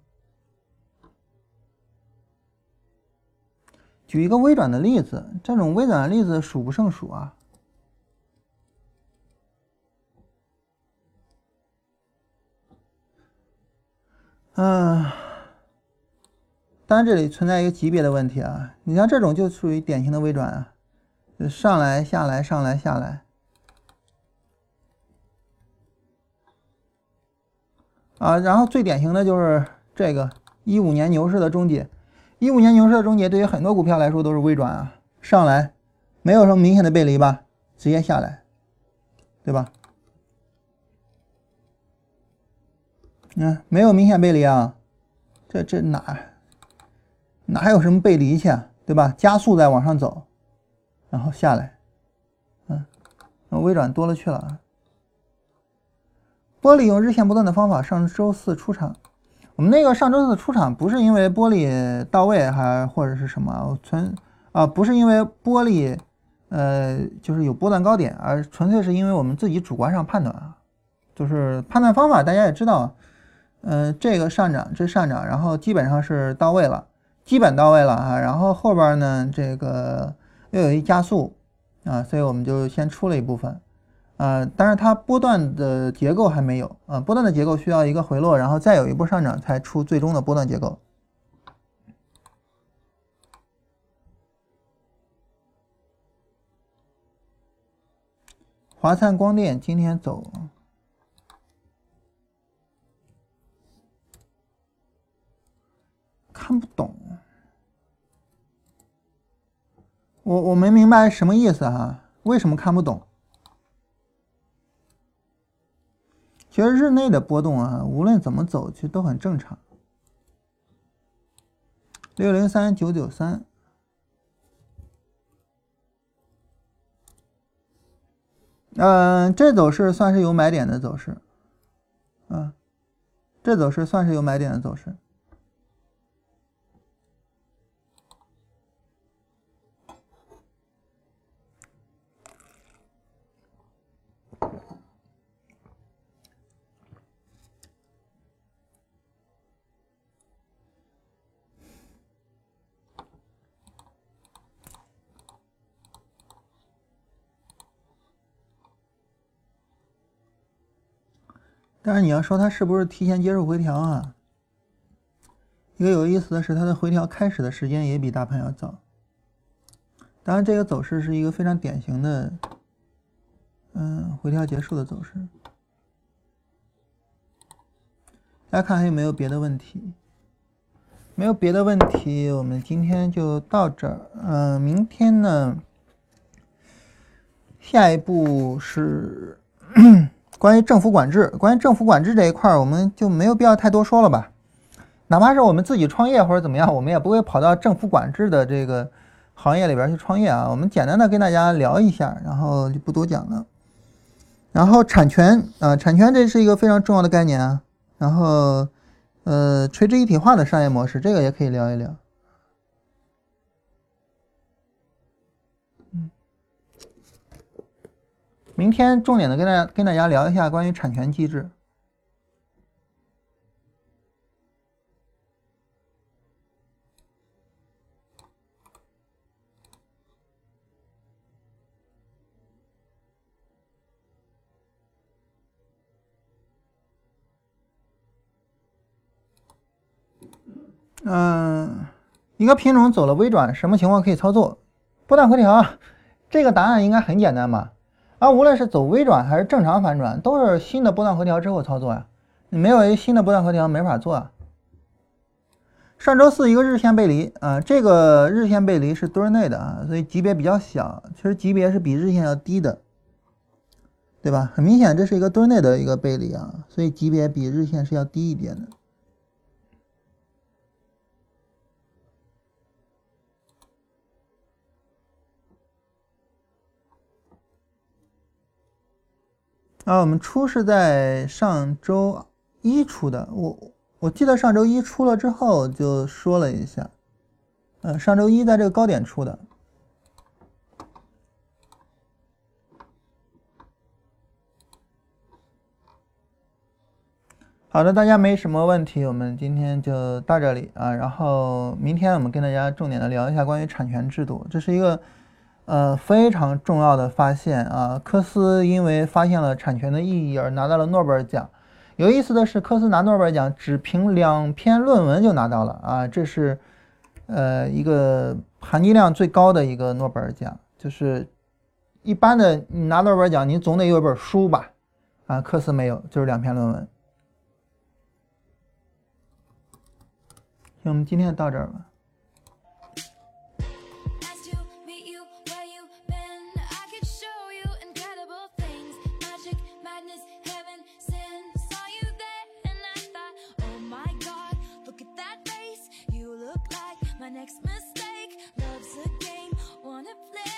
[SPEAKER 1] 举一个微转的例子，这种微转的例子数不胜数啊。嗯，当然这里存在一个级别的问题啊，你像这种就属于典型的微转啊，上来下来上来下来，啊，然后最典型的就是这个一五年牛市的终结，一五年牛市的终结对于很多股票来说都是微转啊，上来没有什么明显的背离吧，直接下来，对吧？嗯，没有明显背离啊，这这哪哪有什么背离去啊，对吧？加速在往上走，然后下来，嗯，那微转多了去了啊。玻璃用日线波段的方法上周四出场，我们那个上周四出场不是因为玻璃到位还或者是什么纯啊，不是因为玻璃呃就是有波段高点，而纯粹是因为我们自己主观上判断啊，就是判断方法大家也知道。嗯，这个上涨，这上涨，然后基本上是到位了，基本到位了啊。然后后边呢，这个又有一加速啊，所以我们就先出了一部分呃。但是它波段的结构还没有啊，波段的结构需要一个回落，然后再有一波上涨才出最终的波段结构。华灿光电今天走。看不懂，我我没明白什么意思哈？为什么看不懂？其实日内的波动啊，无论怎么走，其实都很正常。六零三九九三，嗯，这走势算是有买点的走势，嗯，这走势算是有买点的走势。但是你要说它是不是提前结束回调啊？一个有意思的是，它的回调开始的时间也比大盘要早。当然，这个走势是一个非常典型的，嗯，回调结束的走势。大家看还有没有别的问题？没有别的问题，我们今天就到这儿。嗯，明天呢，下一步是。关于政府管制，关于政府管制这一块儿，我们就没有必要太多说了吧。哪怕是我们自己创业或者怎么样，我们也不会跑到政府管制的这个行业里边去创业啊。我们简单的跟大家聊一下，然后就不多讲了。然后产权啊，产权这是一个非常重要的概念啊。然后，呃，垂直一体化的商业模式，这个也可以聊一聊。明天重点的跟大家跟大家聊一下关于产权机制。嗯，一个品种走了微转，什么情况可以操作？波段回调，这个答案应该很简单吧？而无论是走微转还是正常反转，都是新的波段回调之后操作呀。你没有一个新的波段回调，没法做啊。上周四一个日线背离啊，这个日线背离是墩内的啊，所以级别比较小，其实级别是比日线要低的，对吧？很明显，这是一个墩内的一个背离啊，所以级别比日线是要低一点的。啊，我们出是在上周一出的，我我记得上周一出了之后就说了一下，呃，上周一在这个高点出的。好的，大家没什么问题，我们今天就到这里啊。然后明天我们跟大家重点的聊一下关于产权制度，这是一个呃非常重要的发现啊。科斯因为发现了产权的意义而拿到了诺贝尔奖。有意思的是，科斯拿诺贝尔奖只凭两篇论文就拿到了啊，这是呃一个含金量最高的一个诺贝尔奖。就是一般的你拿诺贝尔奖，你总得有一本书吧？啊，科斯没有，就是两篇论文。那我们今天就到这儿吧。
[SPEAKER 2] next mistake. Love's a game, wanna play.